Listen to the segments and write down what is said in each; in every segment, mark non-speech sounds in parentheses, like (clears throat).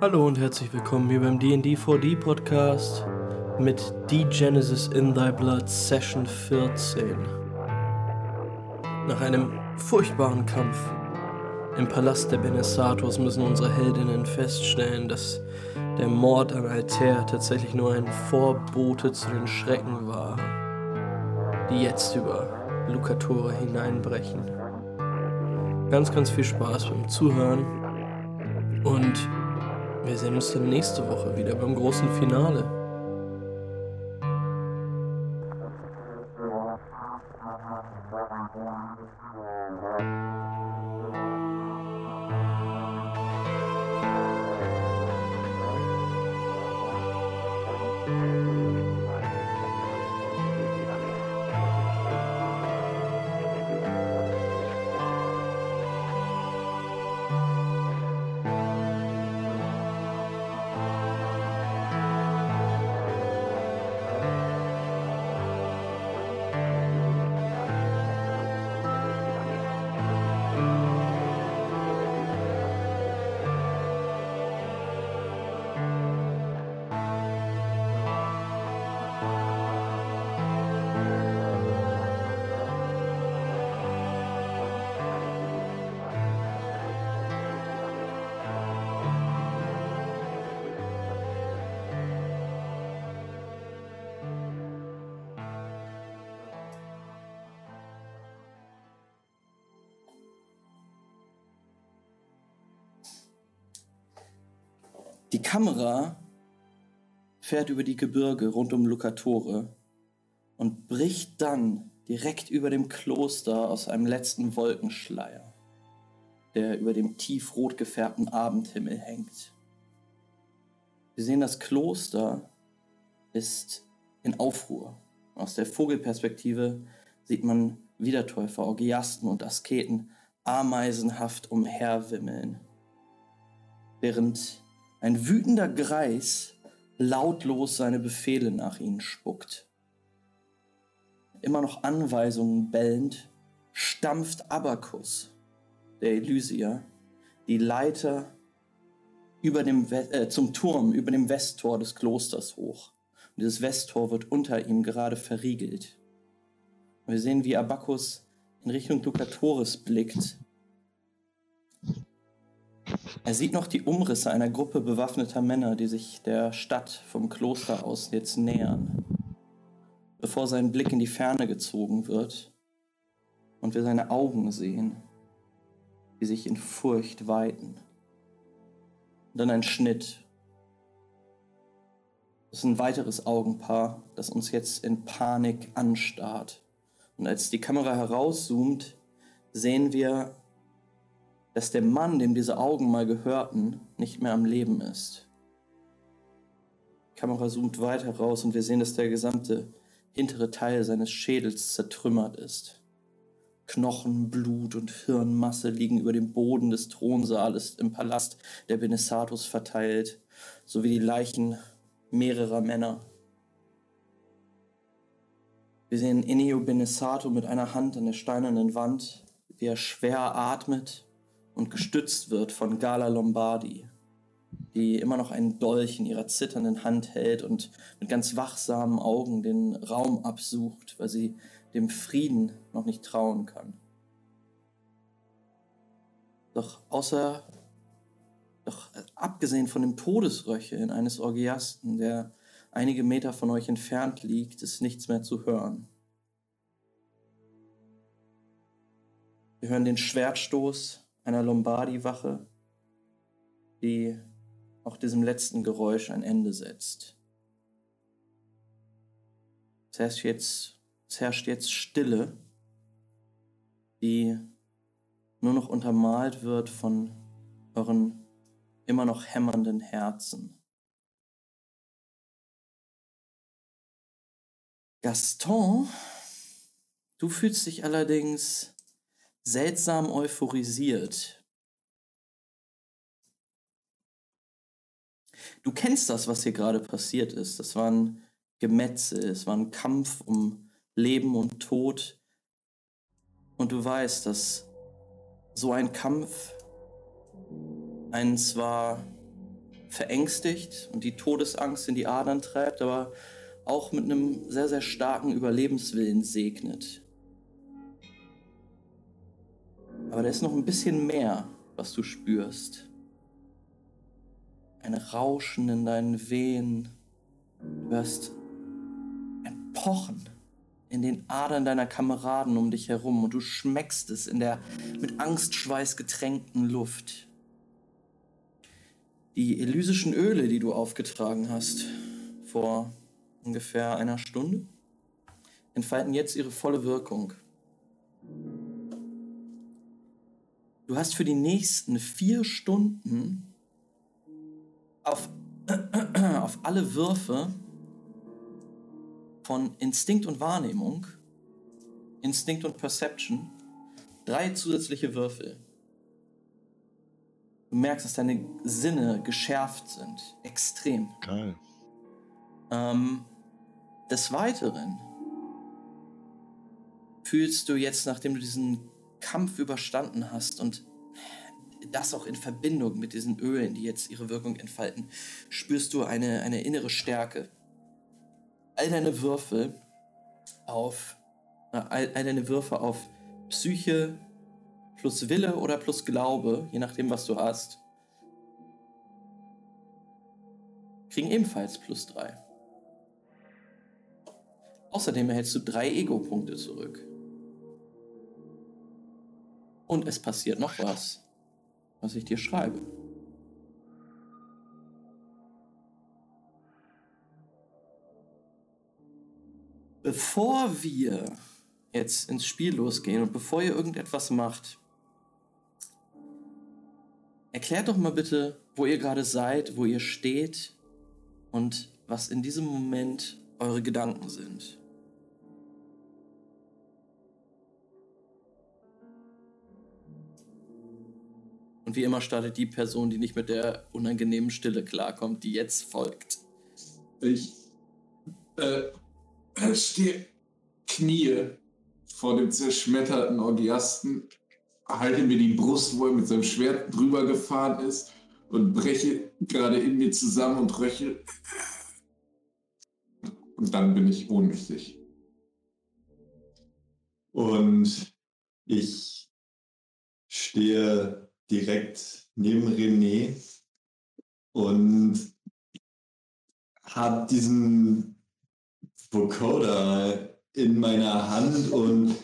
Hallo und herzlich willkommen hier beim D&D 4D Podcast mit D-Genesis in Thy Blood Session 14. Nach einem furchtbaren Kampf im Palast der Benesators müssen unsere Heldinnen feststellen, dass der Mord an Altair tatsächlich nur ein Vorbote zu den Schrecken war, die jetzt über Lucatore hineinbrechen. Ganz, ganz viel Spaß beim Zuhören und wir sehen uns dann nächste Woche wieder beim großen Finale. Kamera fährt über die Gebirge rund um Lucatore und bricht dann direkt über dem Kloster aus einem letzten Wolkenschleier, der über dem tiefrot gefärbten Abendhimmel hängt. Wir sehen, das Kloster ist in Aufruhr. Aus der Vogelperspektive sieht man Wiedertäufer, Orgiasten und Asketen ameisenhaft umherwimmeln, während ein wütender Greis lautlos seine Befehle nach ihnen spuckt. Immer noch Anweisungen bellend, stampft Abakus, der Elysier, die Leiter über dem äh, zum Turm über dem Westtor des Klosters hoch. Und dieses Westtor wird unter ihm gerade verriegelt. Und wir sehen, wie Abakus in Richtung Lucatoris blickt er sieht noch die Umrisse einer Gruppe bewaffneter Männer, die sich der Stadt vom Kloster aus jetzt nähern, bevor sein Blick in die Ferne gezogen wird und wir seine Augen sehen, die sich in Furcht weiten. Und dann ein Schnitt. Das ist ein weiteres Augenpaar, das uns jetzt in Panik anstarrt. Und als die Kamera herauszoomt, sehen wir dass der Mann, dem diese Augen mal gehörten, nicht mehr am Leben ist. Die Kamera zoomt weiter raus und wir sehen, dass der gesamte hintere Teil seines Schädels zertrümmert ist. Knochen, Blut und Hirnmasse liegen über dem Boden des Thronsaales im Palast der Benesatus verteilt, sowie die Leichen mehrerer Männer. Wir sehen Ennio Benesato mit einer Hand an der steinernen Wand, wie er schwer atmet und gestützt wird von Gala Lombardi, die immer noch einen Dolch in ihrer zitternden Hand hält und mit ganz wachsamen Augen den Raum absucht, weil sie dem Frieden noch nicht trauen kann. Doch außer, doch abgesehen von dem Todesröcheln eines Orgiasten, der einige Meter von euch entfernt liegt, ist nichts mehr zu hören. Wir hören den Schwertstoß einer Lombardi-Wache, die auch diesem letzten Geräusch ein Ende setzt. Es herrscht jetzt, es herrscht jetzt Stille, die nur noch untermalt wird von euren immer noch hämmernden Herzen. Gaston, du fühlst dich allerdings seltsam euphorisiert. Du kennst das, was hier gerade passiert ist. Das war ein Gemetzel, es war ein Kampf um Leben und Tod. Und du weißt, dass so ein Kampf einen zwar verängstigt und die Todesangst in die Adern treibt, aber auch mit einem sehr, sehr starken Überlebenswillen segnet. Aber da ist noch ein bisschen mehr, was du spürst. Ein Rauschen in deinen Wehen. Du hörst ein Pochen in den Adern deiner Kameraden um dich herum und du schmeckst es in der mit Angstschweiß getränkten Luft. Die elysischen Öle, die du aufgetragen hast vor ungefähr einer Stunde, entfalten jetzt ihre volle Wirkung. Du hast für die nächsten vier Stunden auf, (clears throat) auf alle Würfe von Instinkt und Wahrnehmung, Instinkt und Perception, drei zusätzliche Würfel. Du merkst, dass deine Sinne geschärft sind. Extrem. Geil. Ähm, des Weiteren fühlst du jetzt, nachdem du diesen Kampf überstanden hast und das auch in Verbindung mit diesen Ölen, die jetzt ihre Wirkung entfalten, spürst du eine, eine innere Stärke. All deine Würfel auf, all, all deine Würfe auf Psyche plus Wille oder plus Glaube, je nachdem, was du hast, kriegen ebenfalls plus drei. Außerdem erhältst du drei Ego-Punkte zurück. Und es passiert noch was, was ich dir schreibe. Bevor wir jetzt ins Spiel losgehen und bevor ihr irgendetwas macht, erklärt doch mal bitte, wo ihr gerade seid, wo ihr steht und was in diesem Moment eure Gedanken sind. Und wie immer startet die Person, die nicht mit der unangenehmen Stille klarkommt, die jetzt folgt. Ich äh, (clears throat) stehe Knie vor dem zerschmetterten Orgiasten, halte mir die Brust, wo er mit seinem Schwert drüber gefahren ist und breche gerade in mir zusammen und röchel. Und dann bin ich ohnmächtig. Und ich stehe direkt neben René und habe diesen Vocoder in meiner Hand und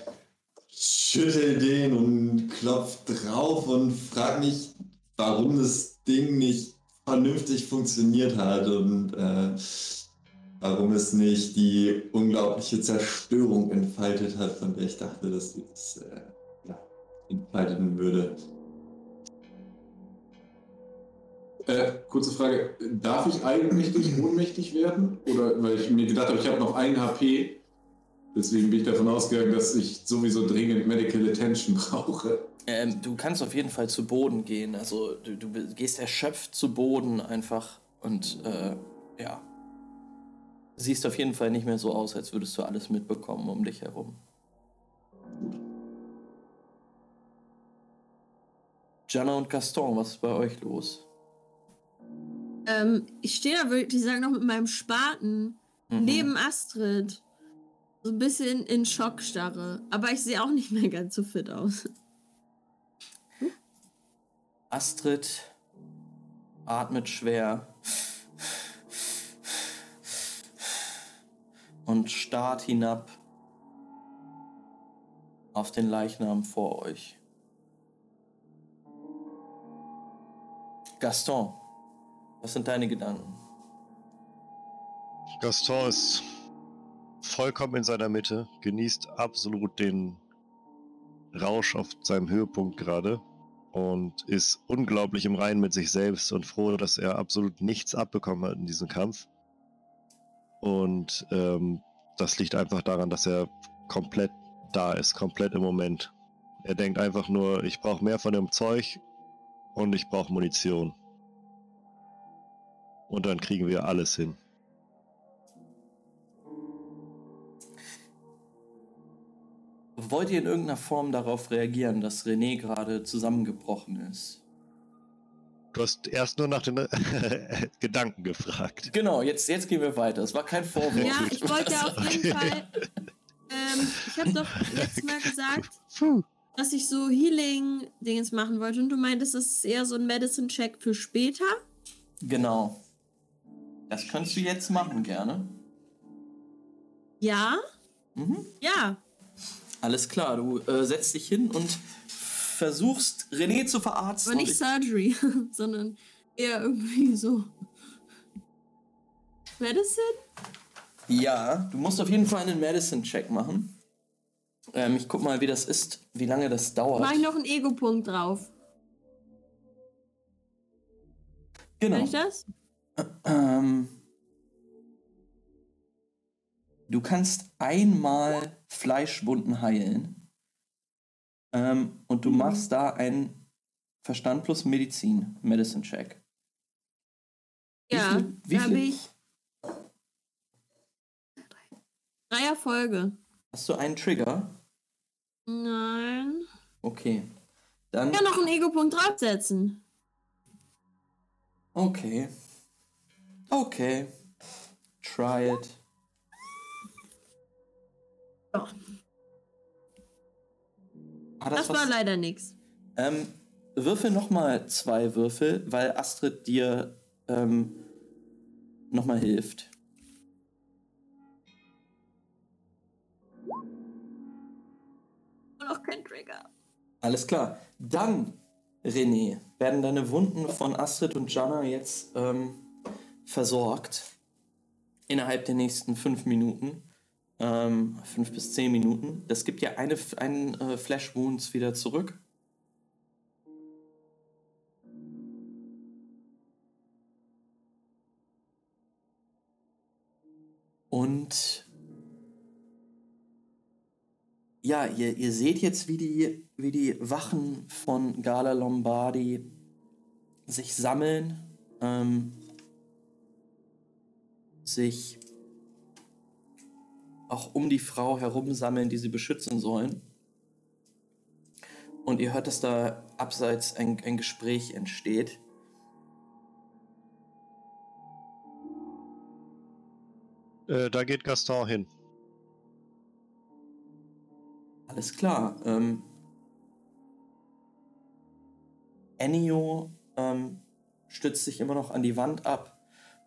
schüttel den und klopf drauf und frag mich, warum das Ding nicht vernünftig funktioniert hat und äh, warum es nicht die unglaubliche Zerstörung entfaltet hat, von der ich dachte, dass es äh, ja, entfalten würde. Äh, kurze Frage, darf ich eigenmächtig (clears throat) ohnmächtig werden? Oder weil ich mir gedacht habe, ich habe noch ein HP. Deswegen bin ich davon ausgegangen, dass ich sowieso dringend Medical Attention brauche. Ähm, du kannst auf jeden Fall zu Boden gehen. Also du, du gehst erschöpft zu Boden einfach und äh, ja. Siehst auf jeden Fall nicht mehr so aus, als würdest du alles mitbekommen um dich herum. Jana und Gaston, was ist bei euch los? Ähm, ich stehe da wirklich, sag noch mit meinem Spaten Mhm. neben Astrid. So ein bisschen in Schockstarre. Aber ich sehe auch nicht mehr ganz so fit aus. Astrid atmet schwer und starrt hinab auf den Leichnam vor euch. Gaston, was sind deine Gedanken? Gaston ist vollkommen in seiner Mitte, genießt absolut den Rausch auf seinem Höhepunkt gerade und ist unglaublich im Reinen mit sich selbst und froh, dass er absolut nichts abbekommen hat in diesem Kampf. Und ähm, das liegt einfach daran, dass er komplett da ist, komplett im Moment. Er denkt einfach nur, ich brauche mehr von dem Zeug und ich brauche Munition. Und dann kriegen wir alles hin. Wollt ihr in irgendeiner Form darauf reagieren, dass René gerade zusammengebrochen ist? Du hast erst nur nach den (laughs) Gedanken gefragt. Genau, jetzt, jetzt gehen wir weiter. Es war kein Vorwurf. Ja, ich wollte ja auf jeden Okay. (laughs) Fall. Ähm, ich habe doch letztes Mal gesagt, dass ich so Healing-Dingens machen wollte und du meintest, das ist eher so ein Medicine-Check für später. Genau. Das kannst du jetzt machen, gerne. Ja? Mhm. Ja. Alles klar, du äh, setzt dich hin und versuchst René zu verarzten. Aber nicht ich- Surgery, (laughs) sondern eher irgendwie so. Medicine? Ja, du musst auf jeden Fall einen Medicine-Check machen. Ähm, ich guck mal, wie das ist, wie lange das dauert. Mach ich noch einen Ego-Punkt drauf. genau. Kann ich das? Ähm, du kannst einmal Fleischwunden heilen. Ähm, und du machst da einen Verstand plus Medizin, Medicine Check. Ja, habe ich drei Erfolge. Hast du einen Trigger? Nein. Okay. Dann. Ich kann noch einen Ego-Punkt draufsetzen. Okay. Okay. Try it. Ja. Hat Das das, war leider nix. Ähm, würfel nochmal zwei Würfel, weil Astrid dir ähm, nochmal hilft. Auch kein Trigger. Alles klar. Dann, René, werden deine Wunden von Astrid und Jana jetzt ähm, versorgt. Innerhalb der nächsten fünf Minuten. Ähm, fünf bis zehn Minuten. Das gibt ja eine, einen äh, Flash Wounds wieder zurück. Und ja, ihr, ihr seht jetzt, wie die, wie die Wachen von Gala Lombardi sich sammeln, ähm, sich auch um die Frau herum sammeln, die sie beschützen sollen. Und ihr hört, dass da abseits ein, ein Gespräch entsteht. Äh, da geht Gaston hin. Alles klar. Ähm, Ennio ähm, stützt sich immer noch an die Wand ab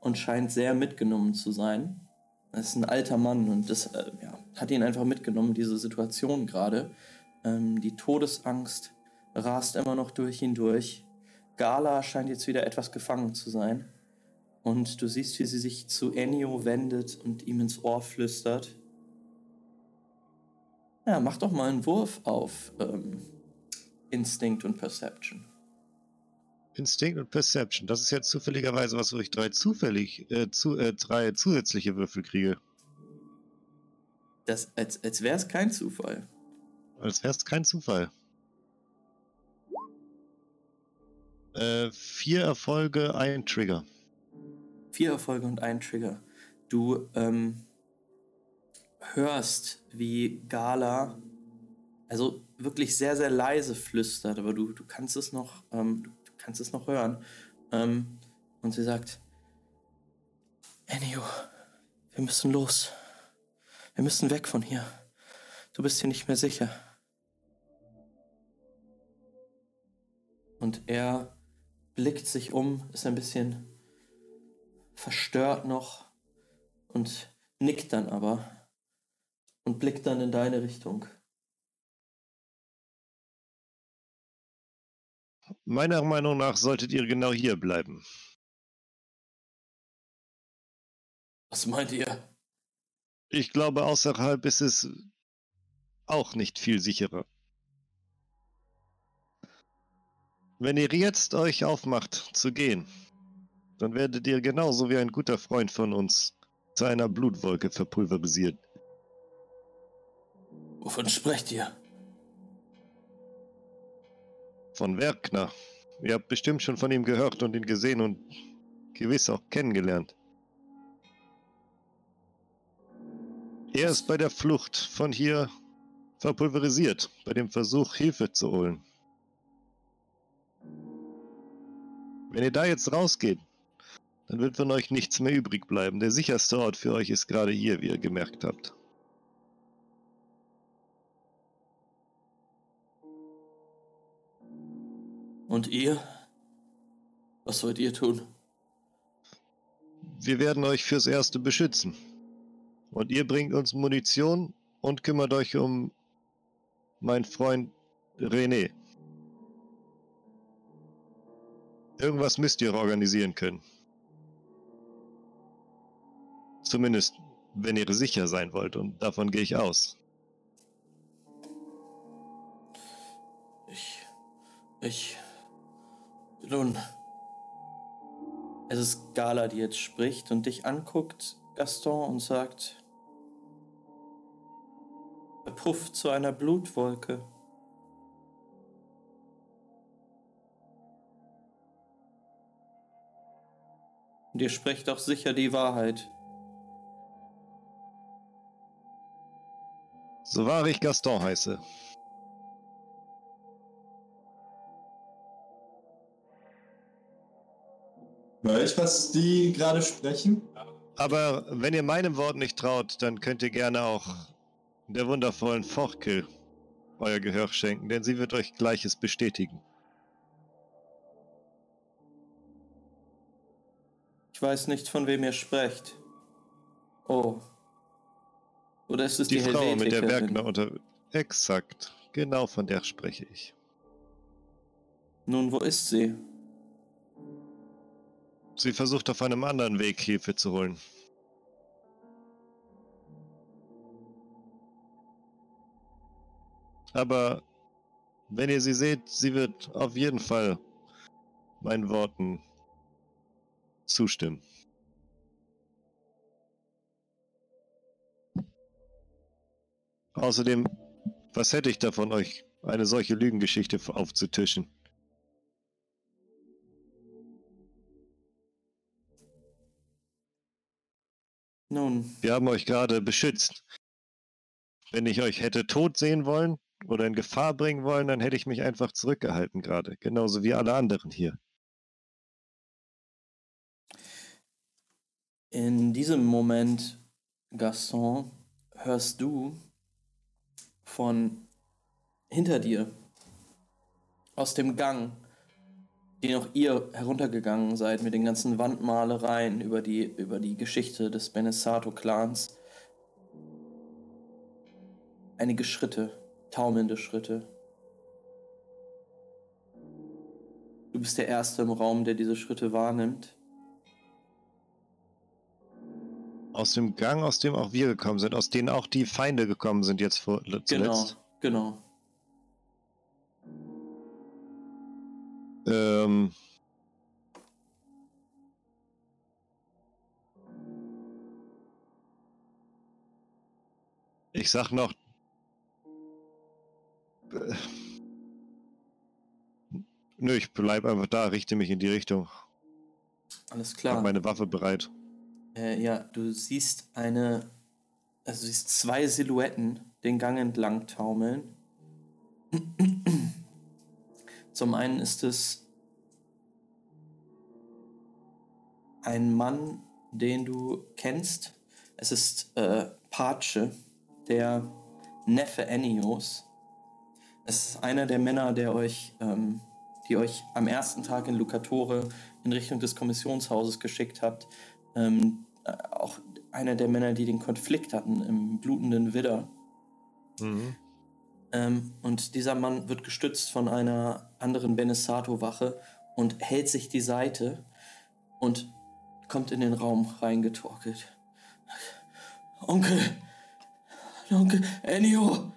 und scheint sehr mitgenommen zu sein. Das ist ein alter Mann und das äh, ja, hat ihn einfach mitgenommen, diese Situation gerade. Ähm, die Todesangst rast immer noch durch ihn durch. Gala scheint jetzt wieder etwas gefangen zu sein. Und du siehst, wie sie sich zu Ennio wendet und ihm ins Ohr flüstert. Ja, mach doch mal einen Wurf auf ähm, Instinct und Perception. Instinct und Perception. Das ist jetzt zufälligerweise was, wo ich drei zufällig, äh, zu, äh, drei zusätzliche Würfel kriege. Das, als als wäre es kein Zufall. Als wäre es kein Zufall. Äh, vier Erfolge, ein Trigger. Vier Erfolge und ein Trigger. Du ähm, hörst, wie Gala, also wirklich sehr, sehr leise flüstert, aber du, du kannst es noch, ähm, kannst es noch hören. Ähm, und sie sagt, Ennio, wir müssen los. Wir müssen weg von hier. Du bist hier nicht mehr sicher. Und er blickt sich um, ist ein bisschen verstört noch und nickt dann aber und blickt dann in deine Richtung. Meiner Meinung nach solltet ihr genau hier bleiben. Was meint ihr? Ich glaube, außerhalb ist es auch nicht viel sicherer. Wenn ihr jetzt euch aufmacht zu gehen, dann werdet ihr genauso wie ein guter Freund von uns zu einer Blutwolke verpulverisiert. Wovon sprecht ihr? Von Werkner. Ihr habt bestimmt schon von ihm gehört und ihn gesehen und gewiss auch kennengelernt. Er ist bei der Flucht von hier verpulverisiert, bei dem Versuch, Hilfe zu holen. Wenn ihr da jetzt rausgeht, dann wird von euch nichts mehr übrig bleiben. Der sicherste Ort für euch ist gerade hier, wie ihr gemerkt habt. Und ihr? Was wollt ihr tun? Wir werden euch fürs Erste beschützen. Und ihr bringt uns Munition und kümmert euch um meinen Freund René. Irgendwas müsst ihr organisieren können. Zumindest, wenn ihr sicher sein wollt, und davon gehe ich aus. Ich. Ich. Nun. Es ist Gala, die jetzt spricht und dich anguckt, Gaston, und sagt. Verpufft zu einer Blutwolke. Und ihr sprecht auch sicher die Wahrheit. So wahr ich Gaston heiße. Hör ich, was die gerade sprechen? Aber wenn ihr meinem Wort nicht traut, dann könnt ihr gerne auch der wundervollen Forkel euer Gehör schenken, denn sie wird euch Gleiches bestätigen. Ich weiß nicht, von wem ihr sprecht. Oh. Oder ist es die, Die Frau mit der? Werkner unter... Exakt. Genau von der spreche ich. Nun, wo ist sie? Sie versucht auf einem anderen Weg Hilfe zu holen. Aber wenn ihr sie seht, sie wird auf jeden Fall meinen Worten zustimmen. Außerdem, was hätte ich davon, euch eine solche Lügengeschichte aufzutischen? Nun, Wir haben euch gerade beschützt. Wenn ich euch hätte tot sehen wollen oder in Gefahr bringen wollen, dann hätte ich mich einfach zurückgehalten gerade. Genauso wie alle anderen hier. in diesem Moment, Gaston, hörst du von hinter dir aus dem Gang, den auch ihr heruntergegangen seid mit den ganzen Wandmalereien über die, über die Geschichte des Benesato-Clans, einige Schritte, taumelnde Schritte. Du bist der Erste im Raum, der diese Schritte wahrnimmt. Aus dem Gang, aus dem auch wir gekommen sind, aus denen auch die Feinde gekommen sind jetzt vor, Genau, zuletzt. genau. Ähm, ich sag noch. Äh, Nö, ich bleib einfach da, richte mich in die Richtung. Alles Hab klar. meine Waffe bereit. Äh, ja, du siehst eine, also du siehst zwei Silhouetten den Gang entlang taumeln. Zum einen ist es ein Mann, den du kennst. Es ist äh, Pace, der Neffe Ennios. Es ist einer der Männer, der euch, ähm, die euch am ersten Tag in Lucatore in Richtung des Kommissionshauses geschickt habt. Ähm, äh, auch einer der Männer, die den Konflikt hatten im blutenden Widder. Mhm. Ähm, und dieser Mann wird gestützt von einer anderen Benesato-Wache und hält sich die Seite und kommt in den Raum reingetorkelt. Onkel! Onkel Ennio!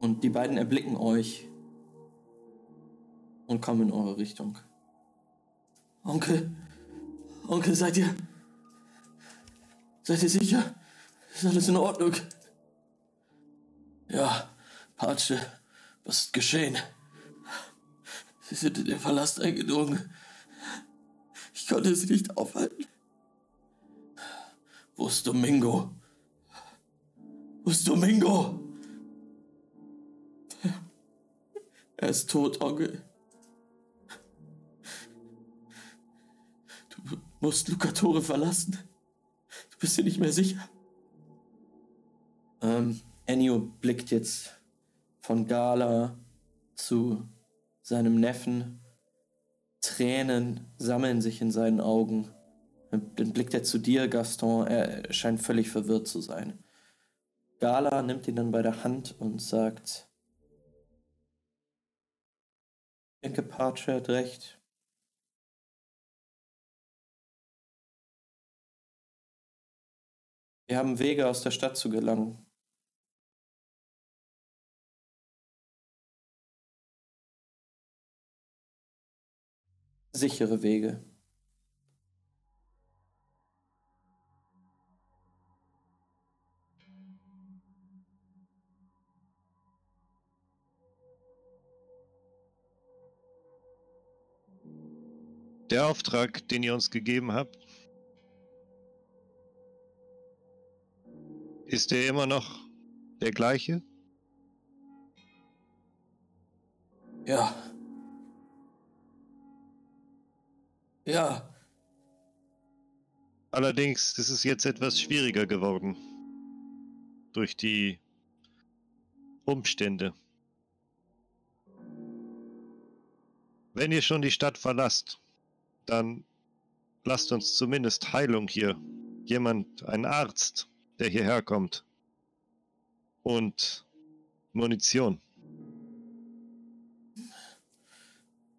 Und die beiden erblicken euch und kommen in eure Richtung. Onkel! Onkel, seid ihr. Seid ihr sicher? Ist alles in Ordnung? Ja, Patsche, was ist geschehen? Sie sind in den Palast eingedrungen. Ich konnte sie nicht aufhalten. Wo ist Domingo? Wo ist Domingo? Er ist tot, Onkel. Du musst Lucatore verlassen. Du bist dir nicht mehr sicher. Ähm, Ennio blickt jetzt von Gala zu seinem Neffen. Tränen sammeln sich in seinen Augen. Dann blickt er zu dir, Gaston. Er scheint völlig verwirrt zu sein. Gala nimmt ihn dann bei der Hand und sagt: Ich denke, Pace hat recht. Wir haben Wege aus der Stadt zu gelangen. Sichere Wege. Der Auftrag, den ihr uns gegeben habt, ist der immer noch der gleiche? Ja. Ja. Allerdings ist es jetzt etwas schwieriger geworden. Durch die Umstände. Wenn ihr schon die Stadt verlasst, dann lasst uns zumindest Heilung hier. Jemand, ein Arzt, der hierher kommt. Und Munition.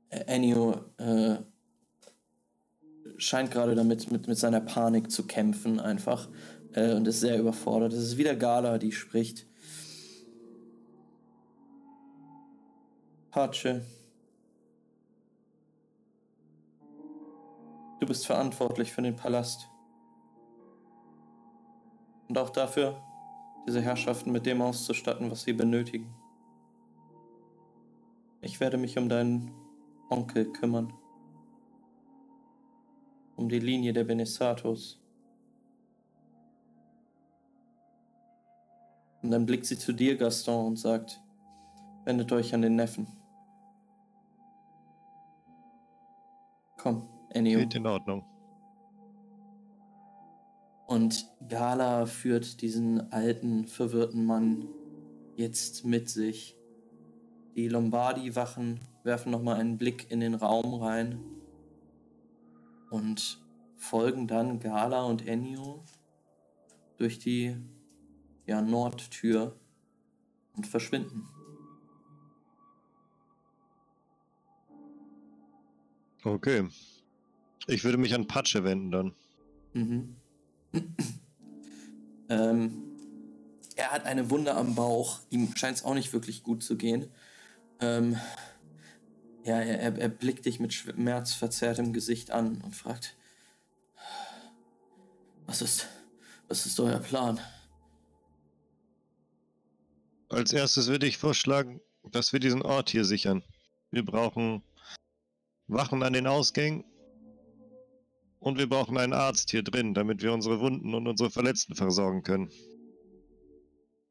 Ennio äh, scheint gerade damit mit, mit seiner Panik zu kämpfen einfach äh, und ist sehr überfordert. Es ist wieder Gala, die spricht. Pace. Du bist verantwortlich für den Palast. Und auch dafür, diese Herrschaften mit dem auszustatten, was sie benötigen. Ich werde mich um deinen Onkel kümmern. Um die Linie der Benesatos. Und dann blickt sie zu dir, Gaston, und sagt, wendet euch an den Neffen. Komm, Ennio. Geht in Ordnung. Und Gala führt diesen alten, verwirrten Mann jetzt mit sich. Die Lombardi-Wachen werfen nochmal einen Blick in den Raum rein und folgen dann Gala und Ennio durch die ja, Nordtür und verschwinden. Okay. Ich würde mich an Patsche wenden dann. Mhm. Ähm, er hat eine Wunde am Bauch. Ihm scheint es auch nicht wirklich gut zu gehen. Ähm, ja, er, er, blickt dich mit schmerzverzerrtem Gesicht an und fragt: Was ist, was ist euer Plan? Als erstes würde ich vorschlagen, dass wir diesen Ort hier sichern. Wir brauchen Wachen an den Ausgängen und wir brauchen einen Arzt hier drin, damit wir unsere Wunden und unsere Verletzten versorgen können.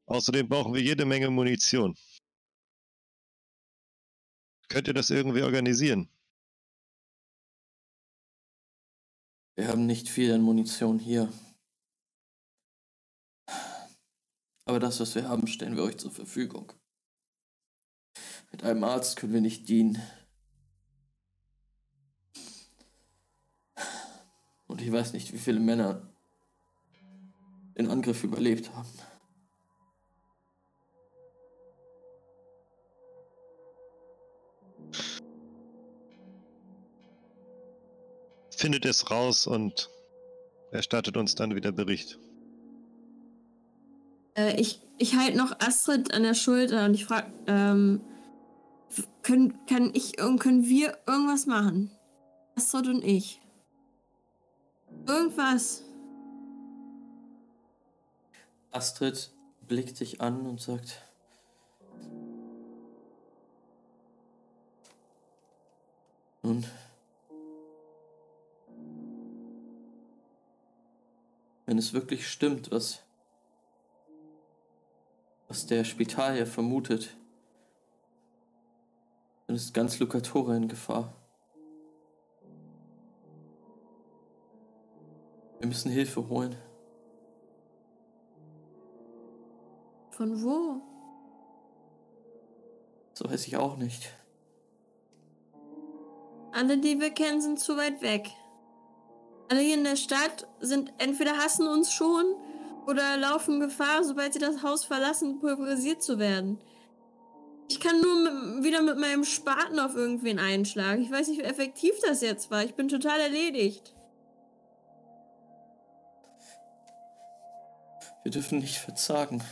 Außerdem brauchen wir jede Menge Munition. Könnt ihr das irgendwie organisieren? Wir haben nicht viel an Munition hier. Aber das, was wir haben, stellen wir euch zur Verfügung. Mit einem Arzt können wir nicht dienen. Und ich weiß nicht, wie viele Männer den Angriff überlebt haben. Findet es raus und erstattet uns dann wieder Bericht. Äh, ich ich halte noch Astrid an der Schulter und ich frage, ähm, können, kann ich, können wir irgendwas machen? Astrid und ich. Irgendwas. Astrid blickt dich an und sagt, nun, wenn es wirklich stimmt, was, was der Spitalier vermutet, Dann ist ganz Lucatore in Gefahr. Wir müssen Hilfe holen. Von wo? So weiß ich auch nicht. Alle, die wir kennen, sind zu weit weg. Alle hier in der Stadt sind entweder hassen uns schon oder laufen Gefahr, sobald sie das Haus verlassen, pulverisiert zu werden. Ich kann nur mit, wieder mit meinem Spaten auf irgendwen einschlagen. Ich weiß nicht, wie effektiv das jetzt war. Ich bin total erledigt. Wir dürfen nicht verzagen.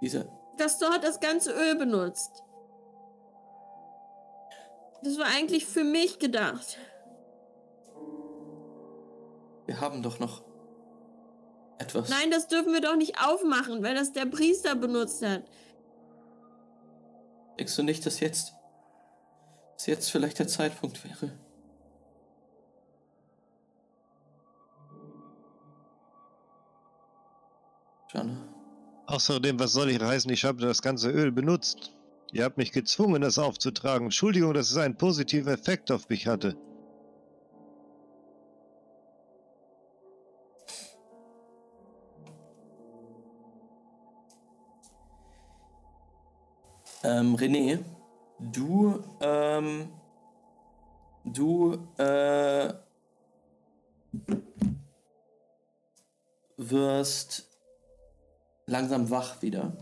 Dieser. Gaston hat das ganze Öl benutzt. Das war eigentlich für mich gedacht. Wir haben doch noch etwas. Nein, das dürfen wir doch nicht aufmachen, weil das der Priester benutzt hat. Denkst du nicht, dass jetzt. dass jetzt vielleicht der Zeitpunkt wäre? Jana. Außerdem, was soll ich heißen? Ich habe das ganze Öl benutzt. Ihr habt mich gezwungen, das aufzutragen. Entschuldigung, dass es einen positiven Effekt auf mich hatte. Ähm, René, du, ähm, du, äh, wirst langsam wach wieder.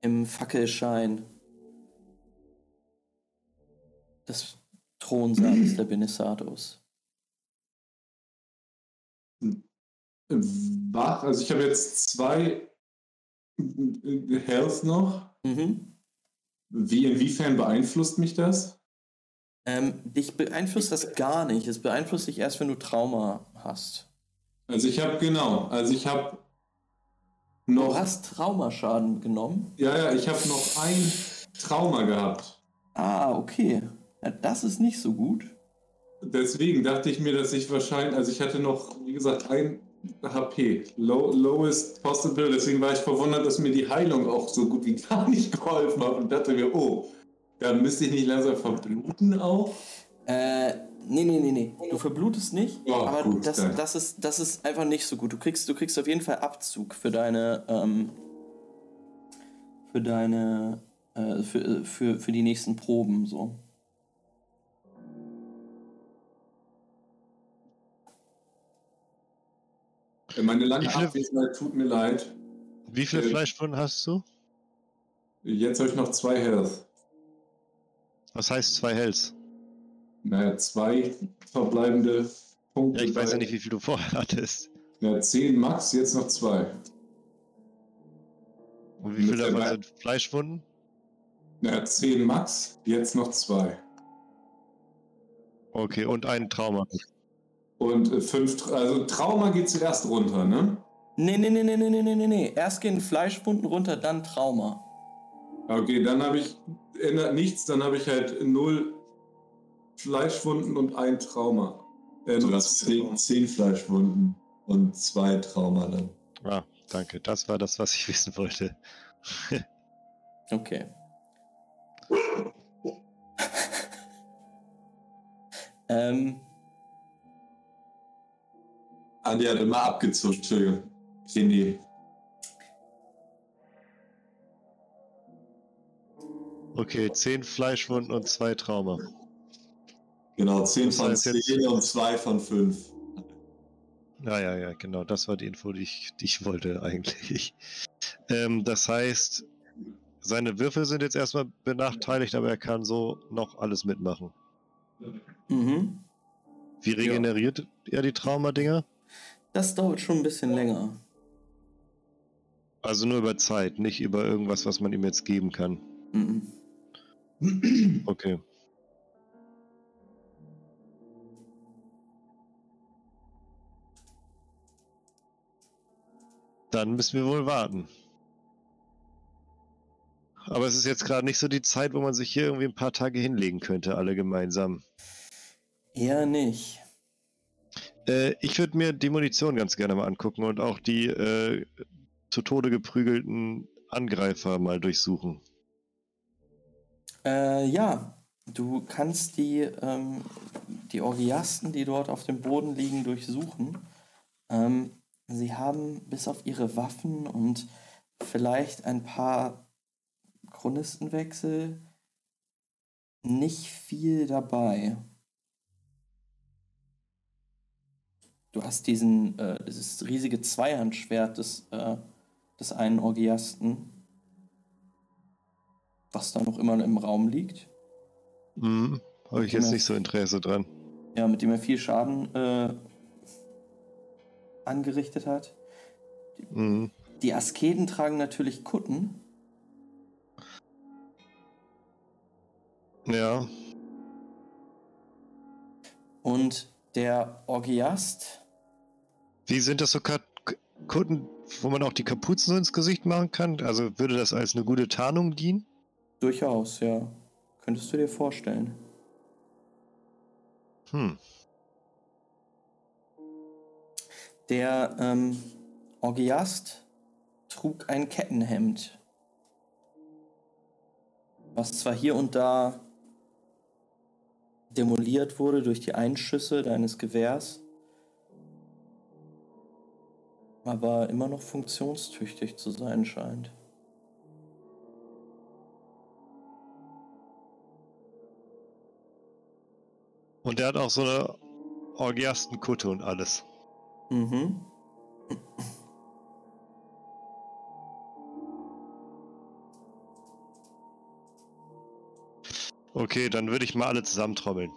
Im Fackelschein des Thronsaals der Benissados. Wach, also ich habe jetzt zwei Health noch. Mhm. Wie, inwiefern beeinflusst mich das? Ähm, dich beeinflusst das gar nicht. Es beeinflusst dich erst, wenn du Trauma hast. Also ich habe, genau, also ich habe Du noch, hast Traumaschaden genommen. ja, ja, ich habe noch ein Trauma gehabt. Ah, okay. Ja, das ist nicht so gut. Deswegen dachte ich mir, dass ich wahrscheinlich, also ich hatte noch, wie gesagt, ein HP, low, lowest possible, deswegen war ich verwundert, dass mir die Heilung auch so gut wie gar nicht geholfen hat und dachte mir, oh, dann müsste ich nicht langsam verbluten auch. Äh, nee, nee, nee, nee. Du verblutest nicht, Ja, aber gut, das, das, ist, das ist einfach nicht so gut. Du kriegst, du kriegst auf jeden Fall Abzug für deine, ähm, für deine, äh, für, für, für die nächsten Proben, so. Meine lange Abwesenheit tut mir leid. Wie viele Äh, Fleischwunden hast du? Jetzt habe ich noch zwei Health. Was heißt zwei Hells? naja, zwei verbleibende Punkte. Ja, ich weiß ja nicht, wie viel du vorher hattest. Ja, zehn Max, jetzt noch zwei. Und wie viele davon sind Fleischwunden? Ja, zehn Max, jetzt noch zwei. Okay, und ein Trauma. Und äh, fünf, also Trauma geht zuerst runter, ne? Nee, nee, nee, nee, nee, nee, nee, nee. Erst gehen Fleischwunden runter, dann Trauma. Okay, dann habe ich, ändert nichts, dann habe ich halt null Fleischwunden und ein Trauma. Äh, Du hast zehn, zehn Fleischwunden und zwei Trauma dann. Ah, danke. Das war das, was ich (laughs) wissen wollte. Okay. (laughs) ähm, Andi hat immer abgezuckt, Entschuldigung. René. Okay, zehn Fleischwunden und zwei Trauma. Genau, 10 Das von heißt jetzt- 10 und 2 von 5. Ja, ja, ja, genau. Das war die Info, die ich, die ich wollte eigentlich. (laughs) Ähm, das heißt, seine Würfel sind jetzt erstmal benachteiligt, aber er kann so noch alles mitmachen. mhm. Wie regeneriert er die Traumadinger? Das dauert schon ein bisschen länger. Also nur über Zeit, nicht über irgendwas, was man ihm jetzt geben kann. Mhm. Okay. Dann müssen wir wohl warten. Aber es ist jetzt gerade nicht so die Zeit, wo man sich hier irgendwie ein paar Tage hinlegen könnte, alle gemeinsam. Eher nicht. Äh, ich würde mir die Munition ganz gerne mal angucken und auch die äh, zu Tode geprügelten Angreifer mal durchsuchen. Äh, ja, du kannst die, ähm, die Orgiasten, die dort auf dem Boden liegen, durchsuchen. Ähm, sie haben bis auf ihre Waffen und vielleicht ein paar Chronistenwechsel nicht viel dabei. Du hast diesen, äh, dieses riesige Zweihandschwert des, äh, des einen Orgiasten, was da noch immer im Raum liegt. Mhm. Habe ich jetzt nicht so Interesse dran. Ja, mit dem er viel Schaden äh, angerichtet hat. Mhm. Die Asketen tragen natürlich Kutten. Ja, Und der Orgiast, Wie sind das so K- Kunden, wo man auch die Kapuzen so ins Gesicht machen kann? Also würde das als eine gute Tarnung dienen? durchaus, ja. Könntest du dir vorstellen. Hm. Der ähm, Orgiast trug ein Kettenhemd, was zwar hier und da demoliert wurde durch die Einschüsse deines Gewehrs, aber immer noch funktionstüchtig zu sein scheint. Und der hat auch so eine Orgiastenkutte und alles. Mhm. Okay, dann würde ich mal alle zusammentrommeln.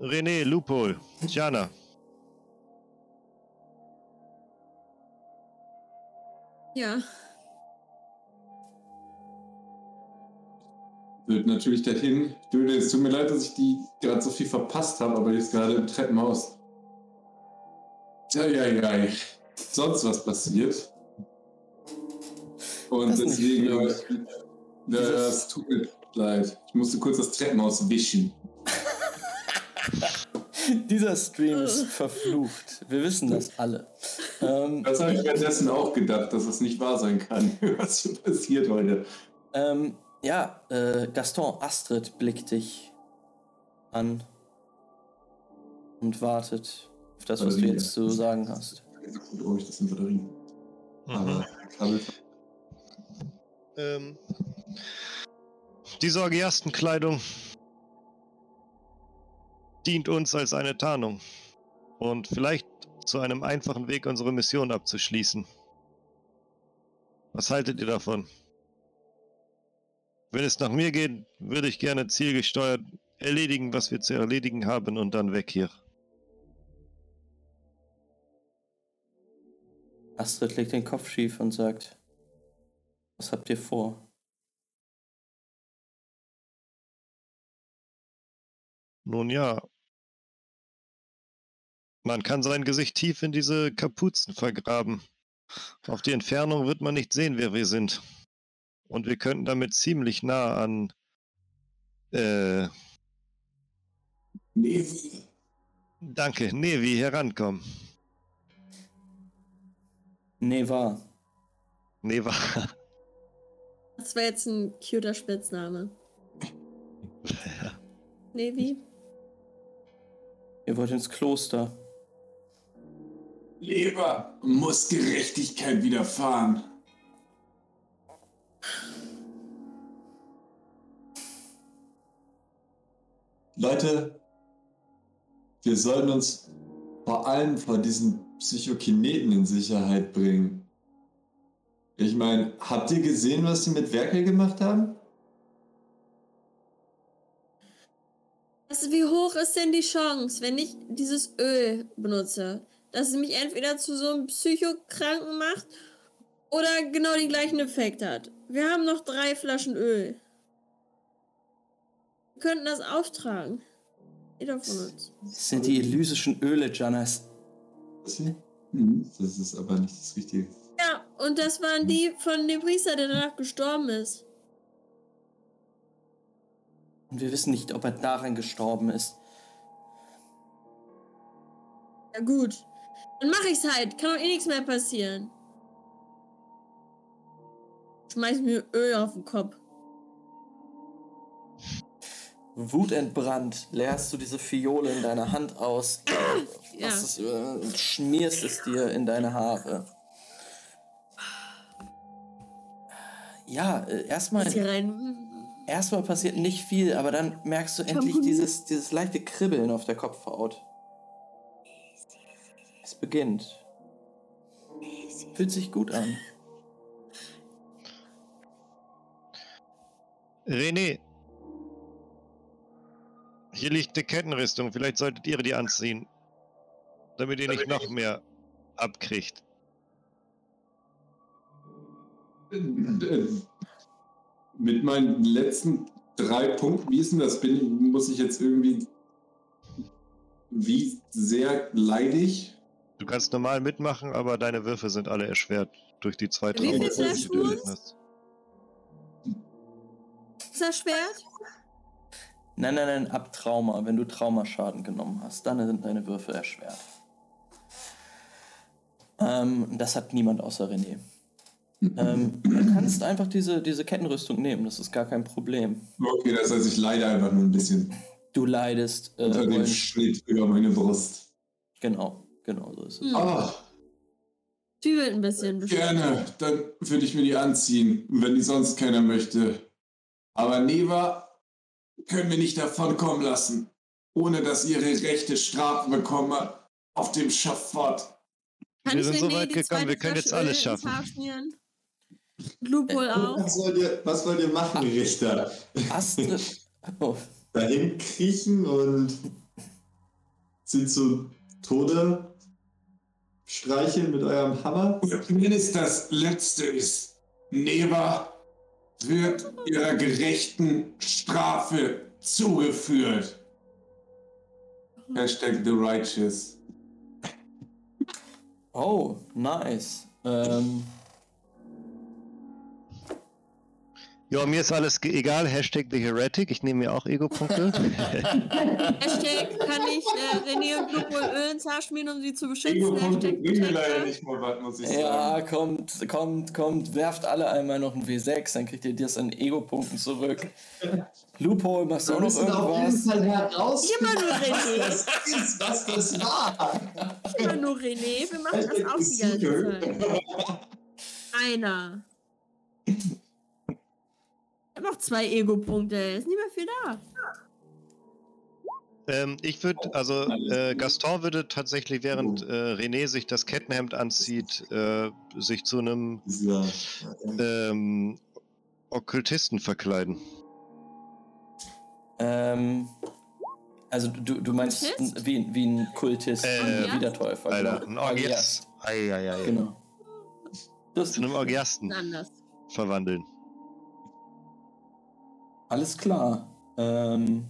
René, Lupol, Jana. Ja. Wird natürlich dahin. Döde, es tut mir leid, dass ich die gerade so viel verpasst habe, aber jetzt gerade im Treppenhaus. Ja, ja, ja. Sonst was passiert. Und Das deswegen, äh, es tut mir leid. Ich musste kurz das Treppenhaus wischen. (laughs) Dieser Stream ist verflucht. Wir wissen das alle. Ähm, Das habe ich währenddessen auch gedacht, dass es nicht wahr sein kann, (laughs) was hier passiert heute. ähm, ja, äh, Gaston, Astrid blickt dich an und wartet auf das, was du jetzt ja. zu sagen hast. Ruhig, das sind Batterien. Mhm. Aber Ähm, diese Orgiastenkleidung dient uns als eine Tarnung und vielleicht zu einem einfachen Weg, unsere Mission abzuschließen. Was haltet ihr davon? Wenn es nach mir geht, würde ich gerne zielgesteuert erledigen, was wir zu erledigen haben und dann weg hier. Astrid legt den Kopf schief und sagt, was habt ihr vor? Nun ja. Man kann sein Gesicht tief in diese Kapuzen vergraben. Auf die Entfernung wird man nicht sehen, wer wir sind. Und wir könnten damit ziemlich nah an. Äh, Nee, danke, Nevi herankommen. Wahr. Neva. (laughs) Das war jetzt ein cuter Spitzname. Nee, wie? Ihr wollt ins Kloster. Leber muss Gerechtigkeit widerfahren. Leute, wir sollten uns vor allem vor diesen Psychokineten in Sicherheit bringen. Ich meine, habt ihr gesehen, was sie mit Werkel gemacht haben? Also, wie hoch ist denn die Chance, wenn ich dieses Öl benutze, dass es mich entweder zu so einem Psychokranken macht oder genau den gleichen Effekt hat? Wir haben noch drei Flaschen Öl. Wir könnten das auftragen. Jeder von uns. Das sind die elysischen Öle, Janas. Hier? Mhm, Das ist aber nicht das Richtige. Ja, und das waren die von dem Priester, der danach gestorben ist. Und wir wissen nicht, ob er daran gestorben ist. Ja gut. Dann mache ich's halt. Kann doch eh nichts mehr passieren. Schmeiß mir Öl auf den Kopf. Wutentbrannt leerst du diese Fiole in deiner Hand aus, (coughs) Ja. machst es, äh, und schmierst es dir in deine Haare. Ja, äh, erstmal erstmal passiert nicht viel, aber dann merkst du endlich dieses, dieses leichte Kribbeln auf der Kopfhaut. Es beginnt. Fühlt sich gut an. René. Hier liegt eine Kettenrüstung. Vielleicht solltet ihr die anziehen. Damit ihr nicht noch mehr abkriegt. Äh, Mit meinen letzten drei Punkten, wie ist denn das? Bin, muss ich jetzt irgendwie. Wie sehr leidig? Du kannst normal mitmachen, aber deine Würfe sind alle erschwert durch die zwei Traumata, die du erlitten hast. Ist das Schwert? Nein, nein, nein, ab Trauma. Wenn du Traumaschaden genommen hast, dann sind deine Würfe erschwert. Ähm, das hat niemand außer René. ähm, du kannst einfach diese, diese Kettenrüstung nehmen, das ist gar kein Problem. Okay, das heißt, ich leide einfach nur ein bisschen Du leidest. Äh, unter dem Schnitt über meine Brust. genau, genau so ist es. Hm. Ah, Zwiebelt ein bisschen. bestimmt. gerne. Dann würde ich mir die anziehen, wenn die sonst keiner möchte. Aber Neva können wir nicht davon kommen lassen, ohne dass ihre rechte Strafe bekomme auf dem Schafott. Kann Wir sind so weit gekommen, wir können jetzt Flasche alles schaffen. Schmieren? Lupol auch. Was wollt ihr, was wollt ihr machen, Richter? Astrid. (laughs) Oh, Dahin kriechen und sie zu Tode streicheln mit eurem Hammer? Wenn es das Letzte ist, Neva wird ihrer gerechten Strafe zugeführt. Hashtag The Righteous. oh nice. Ähm, Ja, mir ist alles egal. Hashtag The Heretic. Ich nehme mir auch Ego-Punkte. (laughs) Hashtag kann ich äh, René und Lupol Öl ins Haar schmieren, um sie zu beschützen. Ego-Punkte Hashtag bringen mir leider nicht mal was, muss ich ja, sagen. kommt, kommt, kommt. Werft alle einmal noch ein W6, dann kriegt ihr das an Ego-Punkten zurück. Loophole, machst du auch Wir noch müssen auf jeden irgendwas? Fall Immer nur René. was (laughs) das ist, was das war. Immer nur René. Wir machen das auch die ganze Zeit. Einer. Ich noch zwei Ego-Punkte. Ist nicht mehr viel da. ähm, ich würde, also äh, Gaston würde tatsächlich, während äh, René sich das Kettenhemd anzieht, äh, sich zu einem ähm, Okkultisten verkleiden. Ähm, also du, du meinst Kultist? wie, wie ein Kultist, Äh, ein Wiedertäufer. Alter, genau. ein Orgiast. Eieiei. Genau. Das Zu einem Orgiasten Anders. verwandeln. Alles klar. Ähm,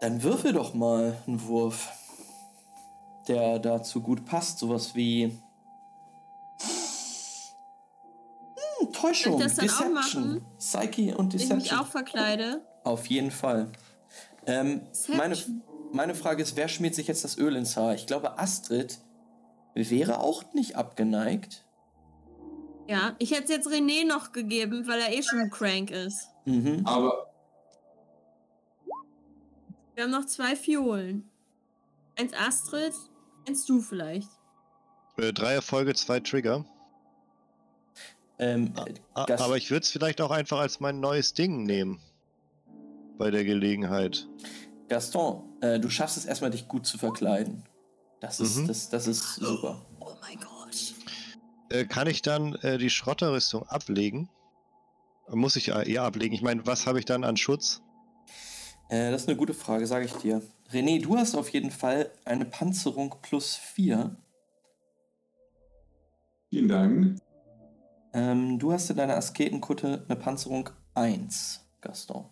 dann würfel doch mal einen Wurf, der dazu gut passt. Sowas wie. Hm, Täuschung, Deception. Psyche und Wenn ich mich Deception. auch verkleide. Auf jeden Fall. Ähm, meine, Deception. meine Frage ist, wer schmiert sich jetzt das Öl ins Haar? Ich glaube, Astrid wäre auch nicht abgeneigt. Ja, ich hätte es jetzt René noch gegeben, weil er eh schon crank ist. Mhm. Aber Wir haben noch zwei Fiolen. Eins Astrid, eins du vielleicht. Äh, drei Erfolge, zwei Trigger. Ähm, Gas- Aber ich würde es vielleicht auch einfach als mein neues Ding nehmen. Bei der Gelegenheit. Gaston, äh, du schaffst es erstmal, dich gut zu verkleiden. Das ist, Mhm. das, das ist super. Oh mein Gott. Äh, kann ich dann äh, die Schrotterrüstung ablegen? Muss ich äh, ja ablegen. Ich meine, was habe ich dann an Schutz? Äh, das ist eine gute Frage, sage ich dir. René, du hast auf jeden Fall eine Panzerung plus 4. vielen Dank. Ähm, du hast in deiner Asketenkutte eine Panzerung 1, Gaston.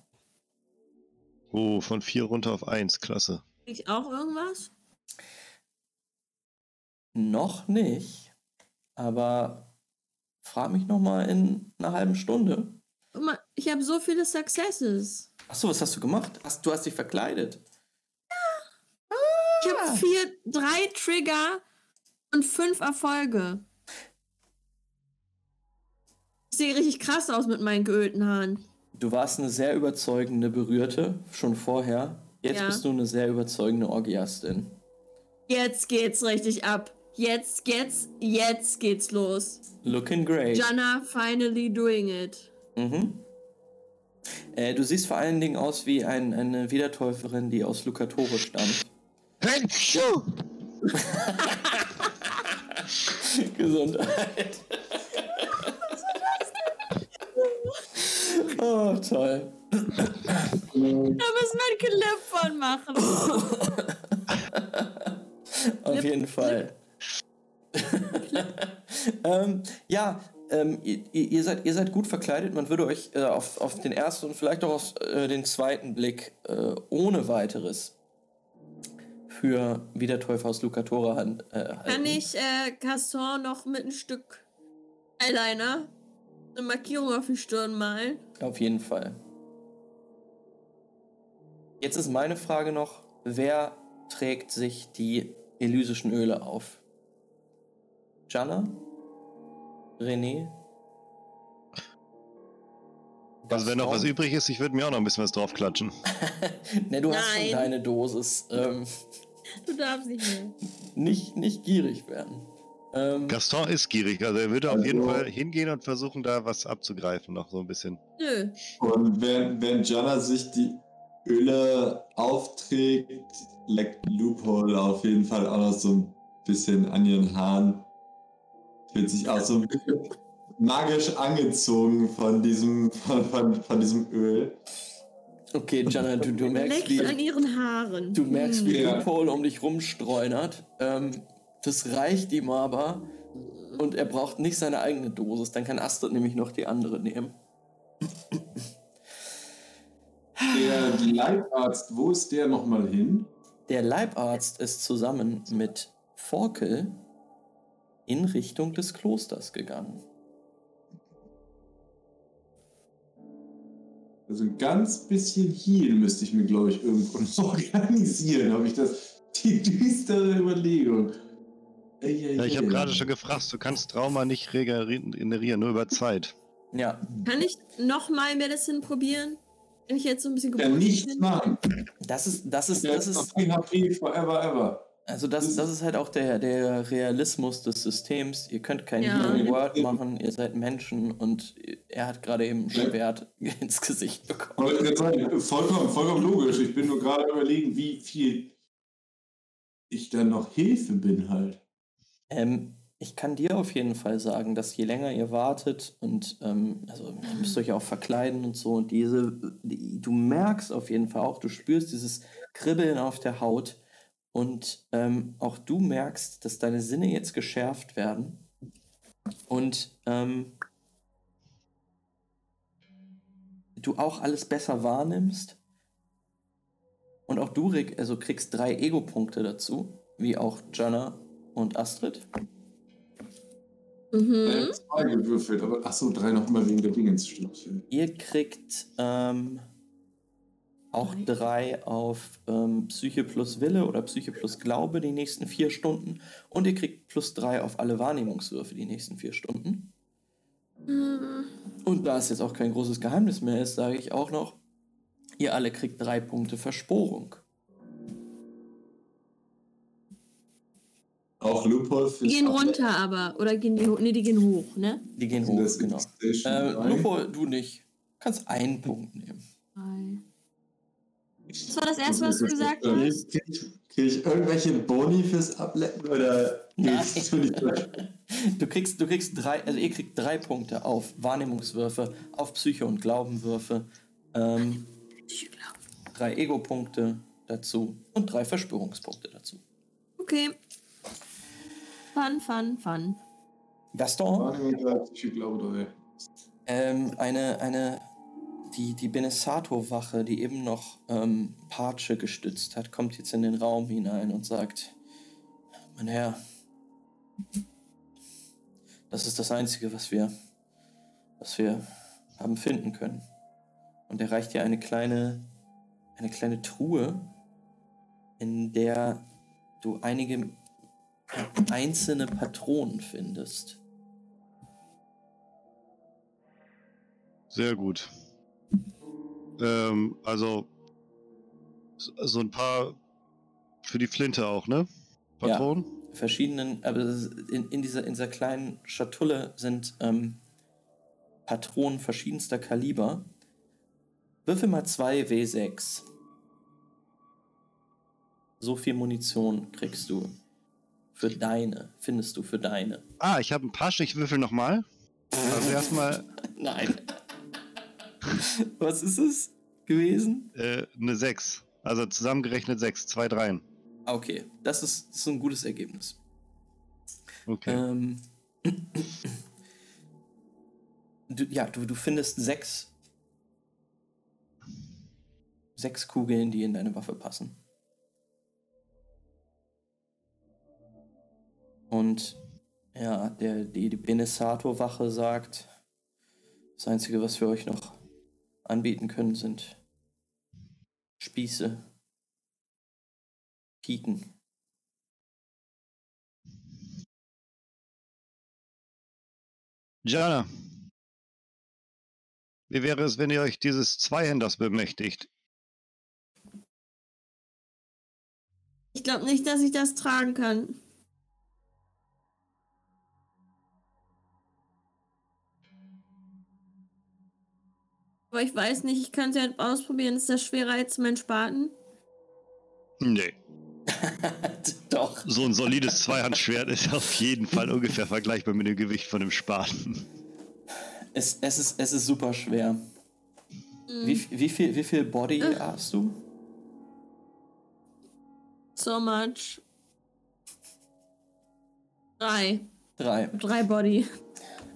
Oh, von 4 runter auf 1. Klasse. Ich auch irgendwas? Noch nicht, aber frag mich noch mal in einer halben Stunde. Ich habe so viele Successes. Achso, was hast du gemacht? Hast, du hast dich verkleidet. vier, drei Trigger und fünf Erfolge. Ich sehe richtig krass aus mit meinen geölten Haaren. Du warst eine sehr überzeugende Berührte, schon vorher. Jetzt Ja. bist du eine sehr überzeugende Orgiastin. Jetzt geht's richtig ab. Jetzt geht's, jetzt geht's los. Looking great. Jana finally doing it. Mhm. Äh, du siehst vor allen Dingen aus wie ein, eine Wiedertäuferin, die aus Lucatore stammt. (laughs) Gesundheit. (laughs) oh, toll. Da müssen wir ein Clip von machen. (laughs) Auf jeden Fall. (laughs) ähm, ja, ähm, ihr, ihr, seid, ihr seid gut verkleidet. Man würde euch äh, auf, auf den ersten und vielleicht auch auf äh, den zweiten Blick äh, ohne weiteres für Wiedertäufer aus Lucatora äh, halten. Kann ich äh, Casson noch mit ein Stück Eyeliner eine Markierung auf die Stirn malen? Auf jeden Fall. Jetzt ist meine Frage noch, wer trägt sich die elysischen Öle auf? Jana? René? Also wenn noch was Gaston? übrig ist, ich würde mir auch noch ein bisschen was drauf klatschen. (laughs) Ne, du hast schon Nein. deine Dosis. Ähm, Du darfst nicht mehr. nicht, nicht gierig werden. Ähm, Gaston ist gierig, also er würde auf jeden Also- Fall hingehen und versuchen, da was abzugreifen, noch so ein bisschen. Nö. Und während, während Jana sich die Öle aufträgt, leckt Loophole auf jeden Fall auch noch so ein bisschen an ihren Haaren. Fühlt sich auch so magisch angezogen von diesem, von, von, von diesem Öl. okay, Jana, du, du merkst, Leckt an wie, ihren Haaren. du merkst, wie Ja. Loophole um dich rumstreunert. Ähm, das reicht ihm aber. Und er braucht nicht seine eigene Dosis. Dann kann Astrid nämlich noch die andere nehmen. Der Leibarzt, wo ist der nochmal hin? Der Leibarzt ist zusammen mit Forkel in Richtung des Klosters gegangen. Also ein ganz bisschen Heal müsste ich mir, glaube ich, irgendwo (laughs) noch organisieren. Habe ich das? Die düstere Überlegung. Ey, ey, Ja, ich habe gerade schon gefragt, du kannst Trauma nicht regenerieren, nur über Zeit. Ja, Kann ich nochmal Medicine probieren? Wenn ich jetzt so ein bisschen Ja, nichts bin? machen. das ist, das ist, das ist ist, noch HP forever ever. Also das, das ist halt auch der, der Realismus des Systems. Ihr könnt kein Ja. Healing Word machen, ihr seid Menschen und er hat gerade eben ein Schwert (laughs) ins Gesicht bekommen. Wollte ich gerade sagen, vollkommen, vollkommen logisch. Ich bin nur gerade überlegen, wie viel ich dann noch Hilfe bin halt. Ähm, ich kann dir auf jeden Fall sagen, dass je länger ihr wartet und ähm, also ihr müsst euch auch verkleiden und so und diese, die, du merkst auf jeden Fall auch, du spürst dieses Kribbeln auf der Haut und ähm, auch du merkst, dass deine Sinne jetzt geschärft werden und ähm, du auch alles besser wahrnimmst und auch du Rick, also kriegst drei Ego-Punkte dazu, wie auch Jana und Astrid. Mhm. Äh, zwei gewürfelt, aber achso, drei nochmal wegen der Dingens. Ihr kriegt ähm, auch drei auf ähm, Psyche plus Wille oder Psyche plus Glaube die nächsten vier Stunden. Und ihr kriegt plus drei auf alle Wahrnehmungswürfe die nächsten vier Stunden. Mhm. Und da es jetzt auch kein großes Geheimnis mehr ist, sage ich auch noch, ihr alle kriegt drei Punkte Versporung. Auch Loophole Die gehen runter aber. Oder gehen die hoch? Ne, die gehen hoch, ne? Die gehen hoch, genau. Äh, drei? Lupo, du nicht. Kannst einen Punkt nehmen. Drei. Das war das erste, was du gesagt hast. Krieg ich, krieg ich irgendwelche Boni fürs Ablecken oder die- Du kriegst, du kriegst drei, also ihr kriegt drei Punkte auf Wahrnehmungswürfe, auf Psyche- und Glaubenwürfe, ähm, drei Ego-Punkte dazu und drei Verspürungspunkte dazu. Okay. Fun, fun, fun. Gaston, Wahrnehmung Psyche, Glaube ähm, eine, eine, die, die Benesato-Wache, die eben noch ähm, Patsche gestützt hat, kommt jetzt in den Raum hinein und sagt, mein Herr, das ist das Einzige, was wir, was wir haben finden können. Und er reicht dir eine kleine, eine kleine Truhe, in der du einige einzelne Patronen findest. Sehr gut. Ähm, also so- ein paar für die Flinte auch, ne? Patronen? verschiedenen, aber in, in, dieser, in dieser kleinen Schatulle sind ähm, Patronen verschiedenster Kaliber. Würfel mal zwei W6. So viel Munition kriegst du. Für deine, findest du für deine. Ah, ich habe ein paar Stichwürfel nochmal. Also (laughs) erstmal Nein. (laughs) Was ist es gewesen? äh, eine 6. Also zusammengerechnet 6, 2 Dreien. Ah, Okay, das ist, das ist ein gutes Ergebnis. Okay. Ähm, (clears throat) du, ja, du, du findest sechs, sechs Kugeln, die in deine Waffe passen. Und ja, der, die, die Benesato-Wache sagt, das Einzige, was wir euch noch anbieten können, sind Spieße, Piken. Jana. Wie wäre es, wenn ihr euch dieses Zweihänders bemächtigt? Ich glaube nicht, dass ich das tragen kann. Aber ich weiß nicht, ich kann es ja ausprobieren. Ist das schwerer als mein Spaten? Nee. (laughs) Doch. So ein solides Zweihandschwert ist auf jeden Fall ungefähr vergleichbar mit dem Gewicht von einem Spaten. Es, es, ist, es ist super schwer. Hm. Wie, wie, viel, wie viel Body Äh. hast du? So much. Drei. Drei. Drei Body.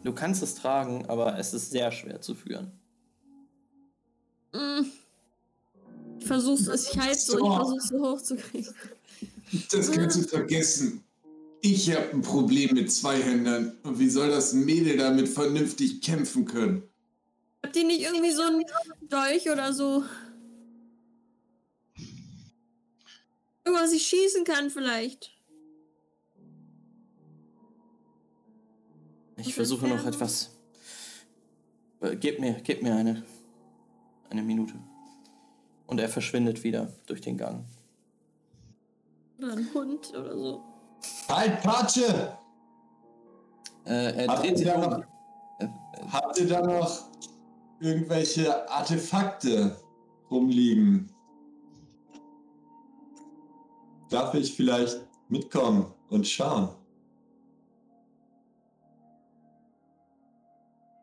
Du kannst es tragen, aber es ist sehr schwer zu führen. Mm. Ich versuch's, ich halte so, ich versuch's so hoch zu kriegen. Das kannst du vergessen. Ich habe ein Problem mit Zweihändern. Und wie soll das Mädel damit vernünftig kämpfen können? Habt ihr nicht irgendwie so einen Dolch oder so? Irgendwas ich schießen kann vielleicht. Ich versuche noch etwas. Äh, Gib mir, gib mir eine, eine Minute. Und er verschwindet wieder durch den Gang. Oder ein Hund oder so. Halt, Patsche! Äh, er Habt dreht ihr sich da um. noch, habt ihr da noch irgendwelche Artefakte rumliegen? Darf ich vielleicht mitkommen und schauen?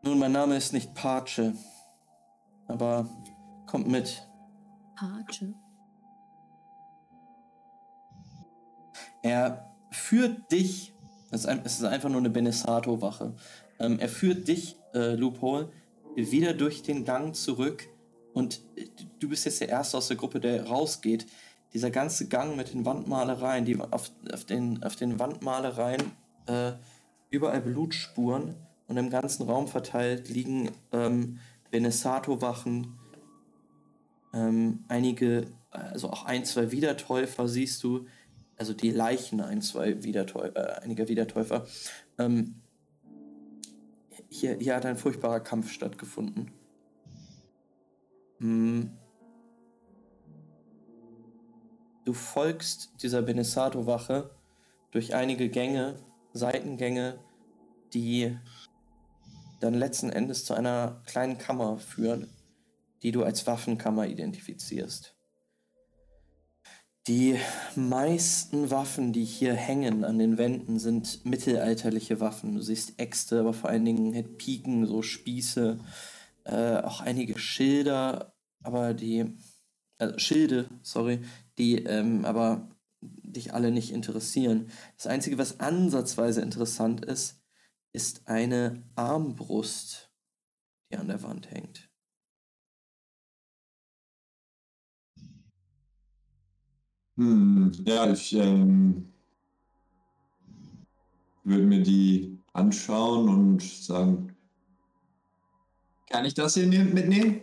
Nun, mein Name ist nicht Patsche. Aber kommt mit. Patsche. Er führt dich, es ist, einfach nur eine Benesato-Wache. Ähm, er führt dich, äh, Loophole, wieder durch den Gang zurück und äh, du bist jetzt der Erste aus der Gruppe, der rausgeht. Dieser ganze Gang mit den Wandmalereien, die auf, auf, den, auf den Wandmalereien äh, überall Blutspuren und im ganzen Raum verteilt liegen ähm, Benesato-Wachen, ähm, einige, also auch ein, zwei Wiedertäufer siehst du, also die Leichen ein, zwei Wiedertäufer, äh, einiger Wiedertäufer. Ähm, hier, hier hat ein furchtbarer Kampf stattgefunden. Hm. Du folgst dieser Benesato-Wache durch einige Gänge, Seitengänge, die dann letzten Endes zu einer kleinen Kammer führen, die du als Waffenkammer identifizierst. Die meisten Waffen, die hier hängen an den Wänden, sind mittelalterliche Waffen. Du siehst Äxte, aber vor allen Dingen Piken, so Spieße, äh, auch einige Schilder, aber die, also Schilde, sorry, die ähm, aber dich alle nicht interessieren. Das Einzige, was ansatzweise interessant ist, ist eine Armbrust, die an der Wand hängt. Hm, ja, ich ähm, würde mir die anschauen und sagen, kann ich das hier ne- mitnehmen?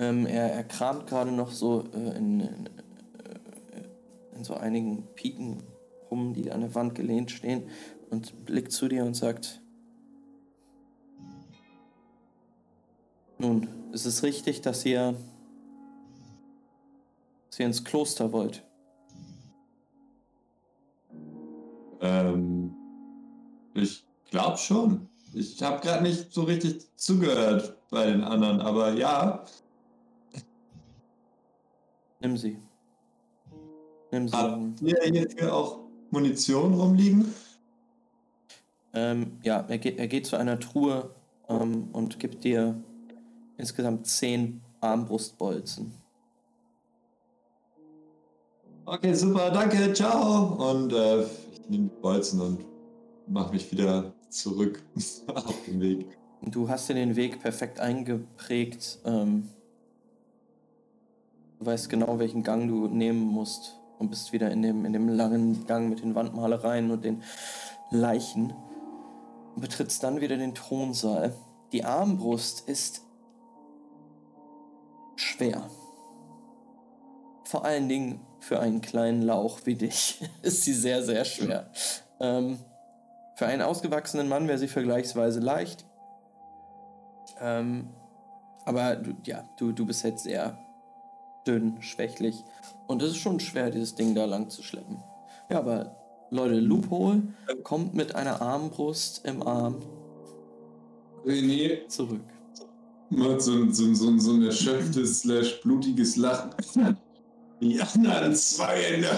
Ähm, er, er kramt gerade noch so äh, in, in, äh, an so einigen Piken rum, die an der Wand gelehnt stehen und blickt zu dir und sagt, nun, ist es richtig, dass ihr, dass ihr ins Kloster wollt? Ähm, ich glaube schon. Ich habe gerade nicht so richtig zugehört bei den anderen, aber ja. Nimm sie. Nimm sie. Habt ihr hierfür auch Munition rumliegen? Ähm, ja, er geht, er geht zu einer Truhe ähm, und gibt dir insgesamt zehn Armbrustbolzen. Okay, super, danke, ciao. Und äh, ich nehme die Bolzen und mache mich wieder zurück (laughs) auf den Weg. Du hast dir den Weg perfekt eingeprägt. Ähm, du weißt genau, welchen Gang du nehmen musst und bist wieder in dem, in dem langen Gang mit den Wandmalereien und den Leichen. Und betrittst dann wieder den Thronsaal. Die Armbrust ist schwer. Vor allen Dingen für einen kleinen Lauch wie dich (laughs) ist sie sehr, sehr schwer. Ähm, für einen ausgewachsenen Mann wäre sie vergleichsweise leicht. Ähm, aber du, ja, du, du bist jetzt sehr dünn, schwächlich. Und es ist schon schwer, dieses Ding da lang zu schleppen. Ja, aber Leute, Loophole kommt mit einer Armbrust im Arm René zurück. macht so, ein- so, so, so ein erschöpftes, slash blutiges Lachen. Die anderen zwei Hände.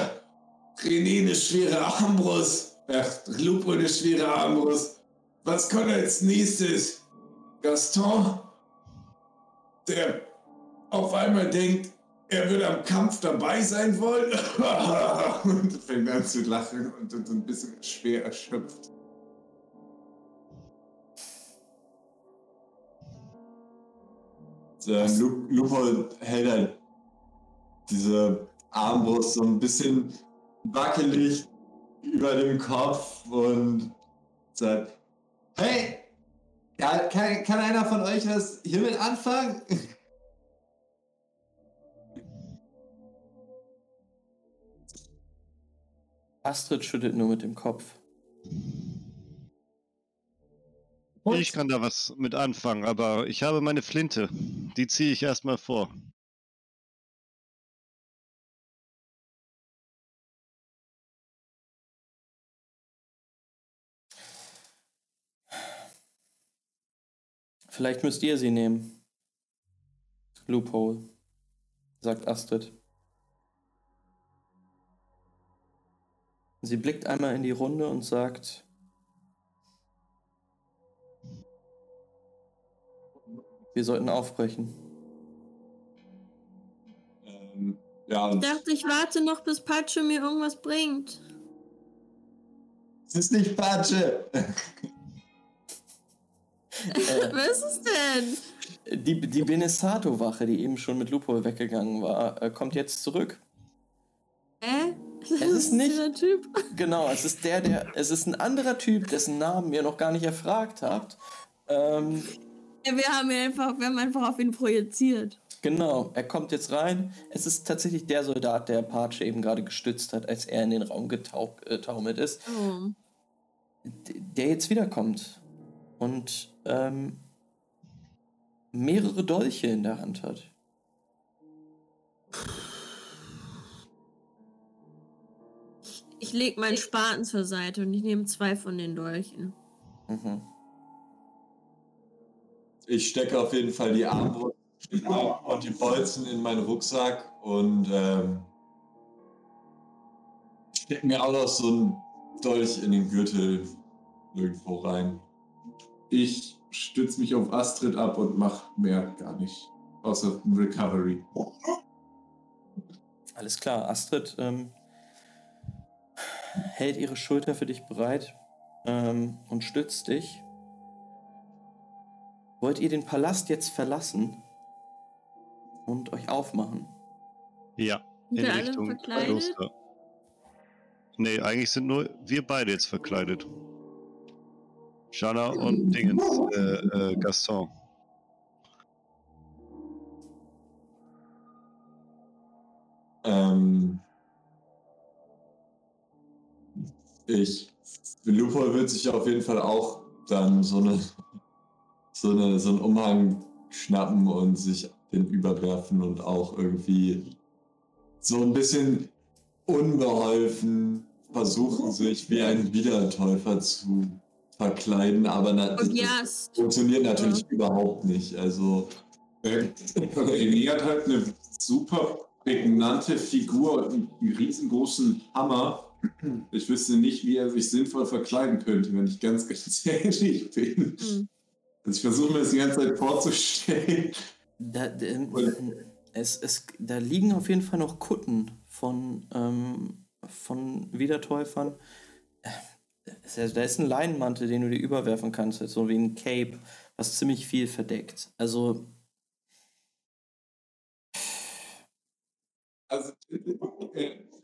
René eine schwere Armbrust. Ach, Lupo eine schwere Armbrust. Was kommt als nächstes? Gaston, der auf einmal denkt, er würde am Kampf dabei sein wollen (laughs) und fängt an zu lachen und, und ein bisschen schwer erschöpft. Der Lu Lupo hält halt diese Armbrust so ein bisschen wackelig über dem Kopf und sagt, hey, kann, kann einer von euch was hiermit anfangen? Astrid schüttelt nur mit dem Kopf. Ich kann da was mit anfangen, aber ich habe meine Flinte. Die ziehe ich erstmal vor. Vielleicht müsst ihr sie nehmen. Loophole, sagt Astrid. Sie blickt einmal in die Runde und sagt, wir sollten aufbrechen. Ähm, ja, Ich dachte, ich warte noch, bis Patsche mir irgendwas bringt. es ist nicht Patsche. Äh, (laughs) Was ist denn? die die Benesato-Wache, die eben schon mit Loophole weggegangen war, äh, kommt jetzt zurück. Hä? Es ist nicht- dieser Typ. Genau, es ist der, der, es ist ein anderer Typ, dessen Namen ihr noch gar nicht erfragt habt. Ähm, Ja, wir haben ihn einfach, wir haben einfach auf ihn projiziert. Genau, er kommt jetzt rein. Es ist tatsächlich der Soldat, der Patsche eben gerade gestützt hat, als er in den Raum getaumelt ist, Oh. der jetzt wiederkommt und ähm, mehrere Dolche in der Hand hat. Ich leg meinen Spaten zur Seite und ich nehme zwei von den Dolchen. Mhm. Ich stecke auf jeden Fall die Armbrust und die Bolzen in meinen Rucksack und ähm, stecke mir auch noch so einen Dolch in den Gürtel irgendwo rein. Ich stütze mich auf Astrid ab und mach mehr gar nicht. Außer Recovery. Alles klar, Astrid ähm, hält ihre Schulter für dich bereit ähm, und stützt dich. Wollt ihr den Palast jetzt verlassen und euch aufmachen? Ja, in wir Richtung? Kloster. Nee, eigentlich sind nur wir beide jetzt verkleidet. Shana und Dingens, äh, äh, Gaston. Ähm, ich, Lupo wird sich auf jeden Fall auch dann so eine, so eine, so einen Umhang schnappen und sich den überwerfen und auch irgendwie so ein bisschen unbeholfen versuchen, sich wie ein Wiedertäufer zu verkleiden, aber na, ja, das funktioniert natürlich überhaupt nicht. Also René hat halt eine super prägnante Figur und einen riesengroßen Hammer. Ich wüsste nicht, wie er sich sinnvoll verkleiden könnte, wenn ich ganz, ganz (laughs) ehrlich bin. Hm. Also ich versuche mir das die ganze Zeit vorzustellen. Da, Und- es, es, da liegen auf jeden Fall noch Kutten von, ähm, von Wiedertäufern. Äh, Da ist ein Leinenmantel, den du dir überwerfen kannst, so wie ein Cape, was ziemlich viel verdeckt. Also, Also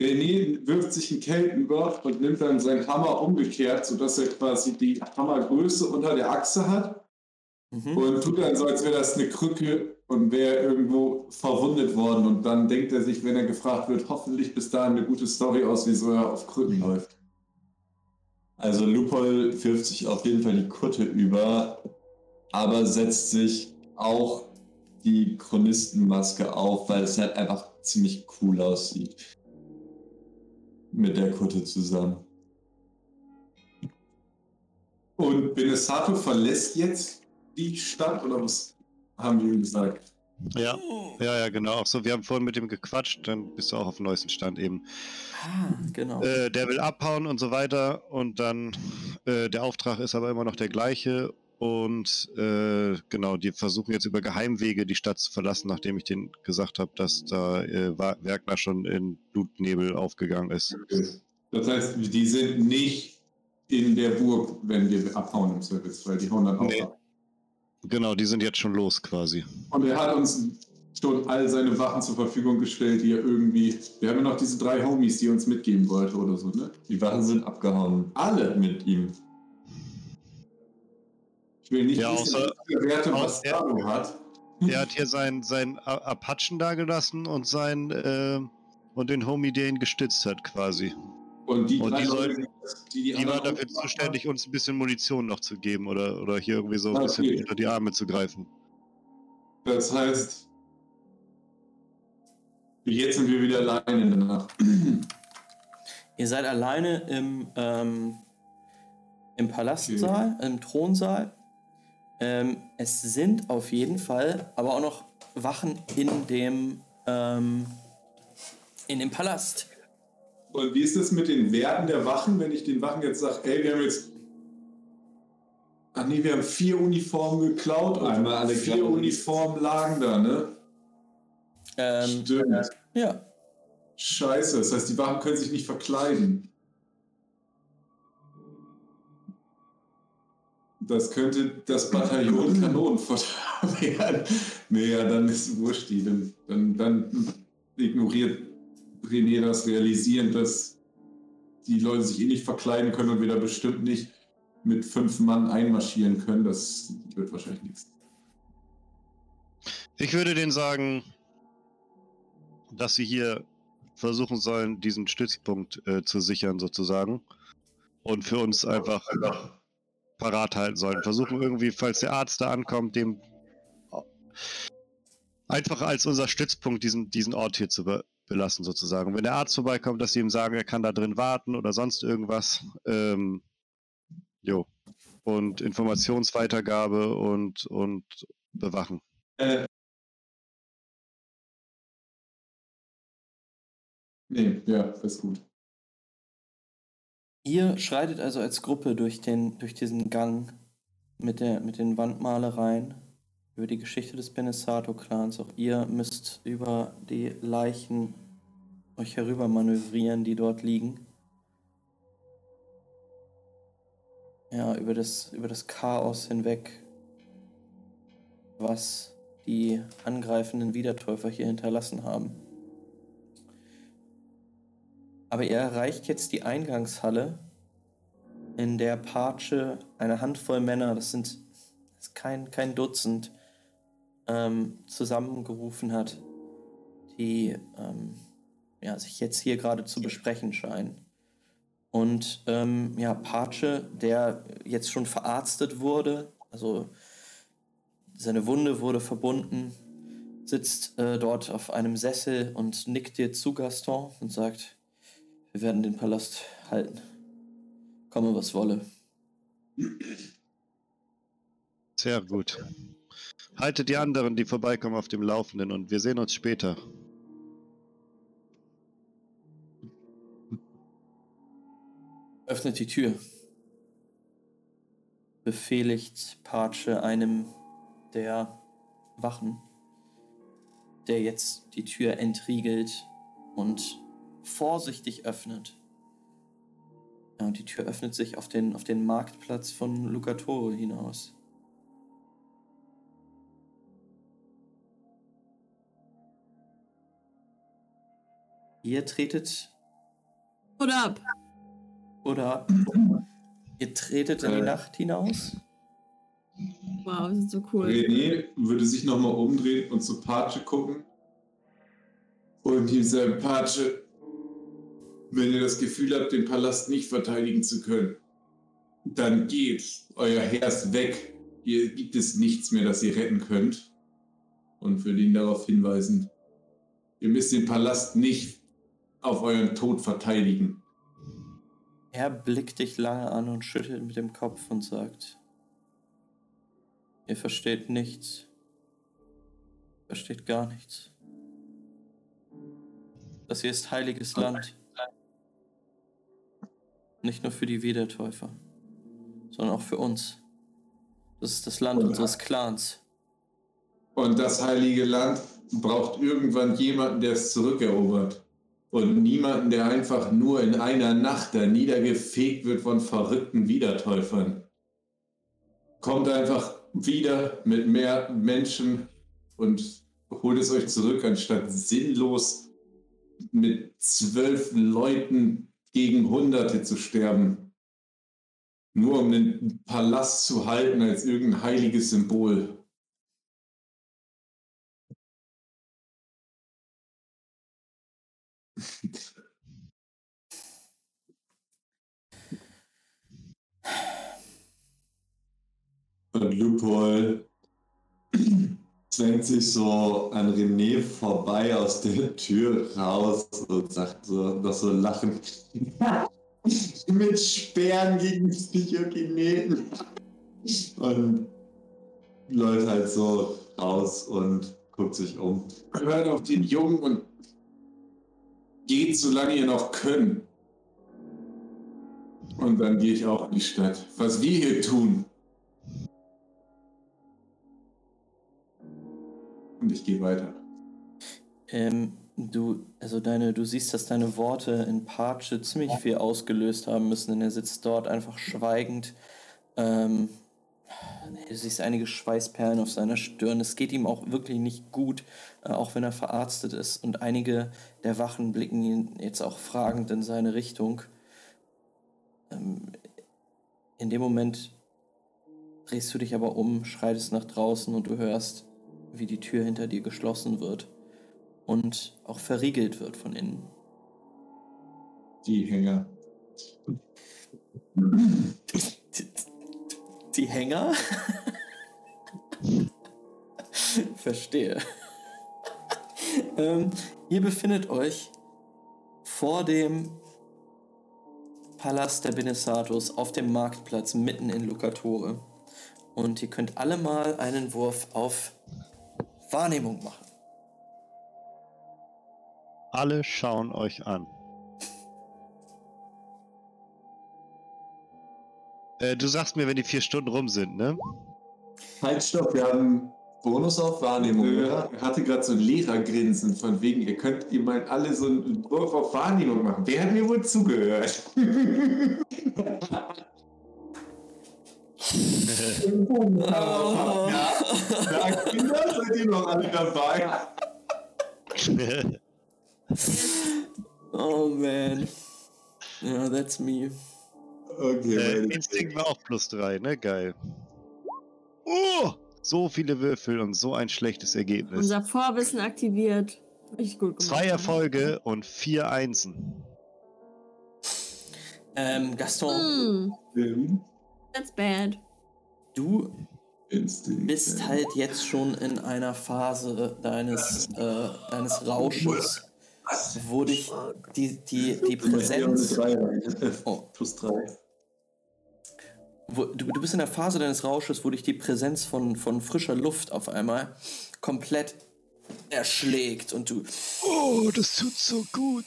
René wirft sich einen Cape über und nimmt dann seinen Hammer umgekehrt, sodass er quasi die Hammergröße unter der Achse hat mhm. und tut dann so, als wäre das eine Krücke und wäre irgendwo verwundet worden. Und dann denkt er sich, wenn er gefragt wird, hoffentlich bis dahin eine gute Story aus, wieso er auf Krücken läuft. Also Lupol wirft sich auf jeden Fall die Kutte über, aber setzt sich auch die Chronistenmaske auf, weil es halt einfach ziemlich cool aussieht. Mit der Kutte zusammen. Und Benesato verlässt jetzt die Stadt oder was haben die ihm gesagt? Ja, ja, ja, genau. Auch so, wir haben vorhin mit ihm gequatscht, dann bist du auch auf dem neuesten Stand eben. Ah, genau. Äh, der will abhauen und so weiter und dann äh, der Auftrag ist aber immer noch der gleiche und äh, genau, die versuchen jetzt über Geheimwege die Stadt zu verlassen, nachdem ich denen gesagt habe, dass da äh, Werkner schon in Blutnebel aufgegangen ist. Das heißt, die sind nicht in der Burg, wenn wir abhauen im Service, weil die hauen dann auch Nee. ab. Genau, die sind jetzt schon los quasi. Und er hat uns schon all seine Wachen zur Verfügung gestellt, die er irgendwie. Wir haben ja noch diese drei Homies, die er uns mitgeben wollte oder so, ne? Die Wachen sind abgehauen Alle. mit ihm. Ich will nicht Ja, außer- was Werte außer- Bastardo hat. Er hat hier seinen sein Apachen dagelassen und sein äh, und den Homie, der ihn gestützt hat, quasi. Und die, Und drei die Leute, sollten- die, die Die war anderen dafür zuständig, uns ein bisschen Munition noch zu geben oder, oder hier irgendwie so ein Ah, bisschen okay. unter die Arme zu greifen. Das heißt, jetzt sind wir wieder alleine in der Nacht. (clears throat) Ihr seid alleine im, ähm, im Palastsaal, im Thronsaal. Ähm, es sind auf jeden Fall aber auch noch Wachen in dem, ähm, in dem Palast. Und wie ist es mit den Werten der Wachen, wenn ich den Wachen jetzt sage, ey, wir haben jetzt. Ach nee, wir haben vier Uniformen geklaut und Einmal alle vier klauen. Uniformen lagen da, ne? Ähm, Stimmt. ja, Scheiße, das heißt, die Wachen können sich nicht verkleiden. Das könnte das Bataillon Kanonenfutter (laughs) werden. Nee, ja, dann ist wurscht, die. Dann, dann, dann ignoriert René das Realisieren, dass die Leute sich eh nicht verkleiden können und wir da bestimmt nicht mit fünf Mann einmarschieren können. Das wird wahrscheinlich nichts. Ich würde denen sagen, dass sie hier versuchen sollen, diesen Stützpunkt äh, zu sichern, sozusagen. Und für uns einfach parat halten sollen. Versuchen irgendwie, falls der Arzt da ankommt, dem einfach als unser Stützpunkt diesen, diesen Ort hier zu be belassen, sozusagen. Wenn der Arzt vorbeikommt, dass sie ihm sagen, er kann da drin warten oder sonst irgendwas. Ähm, jo. Und Informationsweitergabe und, und bewachen. Äh. Nee, ja, ist gut. Ihr schreitet also als Gruppe durch, den, durch diesen Gang mit, der, mit den Wandmalereien über die Geschichte des Benesato-Clans. Auch ihr müsst über die Leichen euch herüber manövrieren, die dort liegen. Ja, über das, über das Chaos hinweg, was die angreifenden Wiedertäufer hier hinterlassen haben. Aber ihr erreicht jetzt die Eingangshalle, in der Patsche eine Handvoll Männer, das sind das ist kein, kein Dutzend, ähm, zusammengerufen hat, die ähm, ja, sich jetzt hier gerade zu besprechen scheinen. Und ähm, ja, Pace, der jetzt schon verarztet wurde, also seine Wunde wurde verbunden, sitzt äh, dort auf einem Sessel und nickt dir zu, Gaston, und sagt, wir werden den Palast halten. Komme, was wolle. Sehr gut. Haltet die anderen, die vorbeikommen, auf dem Laufenden und wir sehen uns später. Öffnet die Tür. Befehligt Pace einem der Wachen, der jetzt die Tür entriegelt und vorsichtig öffnet. Ja, und die Tür öffnet sich auf den, auf den Marktplatz von Lucatore hinaus. Ihr tretet Oder ab. oder ihr tretet in die Äh. Nacht hinaus. Wow, das ist so cool. René würde sich nochmal umdrehen und zu Pace gucken. Und ihm sagen, Pace, wenn ihr das Gefühl habt, den Palast nicht verteidigen zu können, dann geht. Euer Herr ist weg. Hier gibt es nichts mehr, das ihr retten könnt. Und würde ihn darauf hinweisen, ihr müsst den Palast nicht auf euren Tod verteidigen. Er blickt dich lange an und schüttelt mit dem Kopf und sagt, ihr versteht nichts. Versteht gar nichts. Das hier ist heiliges Land. Nicht nur für die Wiedertäufer, sondern auch für uns. Das ist das Land unseres Clans. Und das heilige Land braucht irgendwann jemanden, der es zurückerobert. Und niemanden, der einfach nur in einer Nacht da niedergefegt wird von verrückten Wiedertäufern. Kommt einfach wieder mit mehr Menschen und holt es euch zurück, anstatt sinnlos mit zwölf Leuten gegen Hunderte zu sterben. Nur um den Palast zu halten als irgendein heiliges Symbol. (laughs) Und Lupol zwängt sich so an René vorbei aus der Tür raus und sagt so, noch so lachend. (laughs) Mit Sperren gegen Psychokineten. Und läuft halt so raus und guckt sich um. Hört auf den Jungen und geht, solange ihr noch könnt. Und dann gehe ich auch in die Stadt. Was wir hier tun. Und ich gehe weiter. Ähm, du, also deine, du siehst, dass deine Worte in Pace ziemlich viel ausgelöst haben müssen, denn er sitzt dort einfach schweigend. Ähm, du siehst einige Schweißperlen auf seiner Stirn. Es geht ihm auch wirklich nicht gut, äh, auch wenn er verarztet ist. Und einige der Wachen blicken ihn jetzt auch fragend in seine Richtung. Ähm, in dem Moment drehst du dich aber um, schreitest nach draußen und du hörst, wie die Tür hinter dir geschlossen wird und auch verriegelt wird von innen. Die Hänger. Die, die Hänger? (laughs) Verstehe. ähm, ihr befindet euch vor dem Palast der Benesatos auf dem Marktplatz mitten in Lucatore. Und ihr könnt alle mal einen Wurf auf Wahrnehmung machen. Alle schauen euch an. Äh, du sagst mir, wenn die vier Stunden rum sind, ne? Halt, stopp, wir haben Bonus auf Wahrnehmung, Er oder? hatte gerade so ein Lehrergrinsen von wegen, ihr könnt ihr mal alle so einen Wurf auf Wahrnehmung machen. Wer hat mir wohl zugehört? (laughs) Ja, Kinder, seid ihr noch alle dabei? Oh man. Ja, that's me. Okay, äh, Instinkt war auch plus drei, ne? Geil. Oh! So viele Würfel und so ein schlechtes Ergebnis. Unser Vorwissen aktiviert. Richtig gut gemacht. Zwei Erfolge und vier Einsen. Ähm, Gaston, Hm, that's bad. du bist halt jetzt schon in einer Phase deines, äh, deines Rausches, wo dich die, die, die Präsenz. Oh. Plus drei. Wo, du, du bist in der Phase deines Rausches, wo dich die Präsenz von, von frischer Luft auf einmal komplett erschlägt und du. Oh, das tut so gut.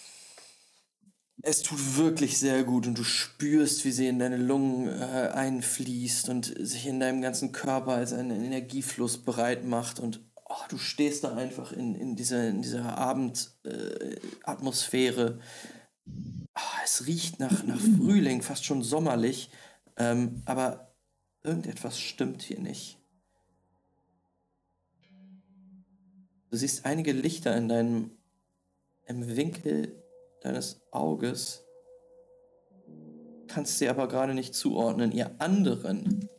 Es tut wirklich sehr gut und du spürst, wie sie in deine Lungen äh, einfließt und sich in deinem ganzen Körper als ein Energiefluss bereit macht und oh, du stehst da einfach in, in dieser, in dieser Abendatmosphäre. Äh. Ah, es riecht nach, nach Frühling, fast schon sommerlich, ähm, aber irgendetwas stimmt hier nicht. Du siehst einige Lichter in deinem im Winkel deines Auges, kannst sie aber gerade nicht zuordnen. Ihr anderen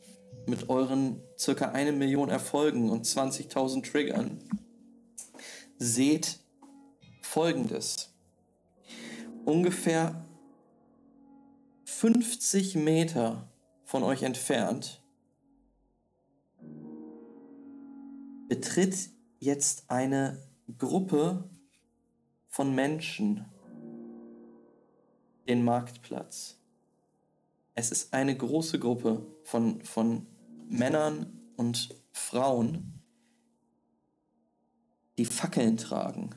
mit euren circa eine Million Erfolgen und 20.000 Triggern seht folgendes. Ungefähr 50 Meter von euch entfernt betritt jetzt eine Gruppe von Menschen den Marktplatz. Es ist eine große Gruppe von, von Männern und Frauen, die Fackeln tragen.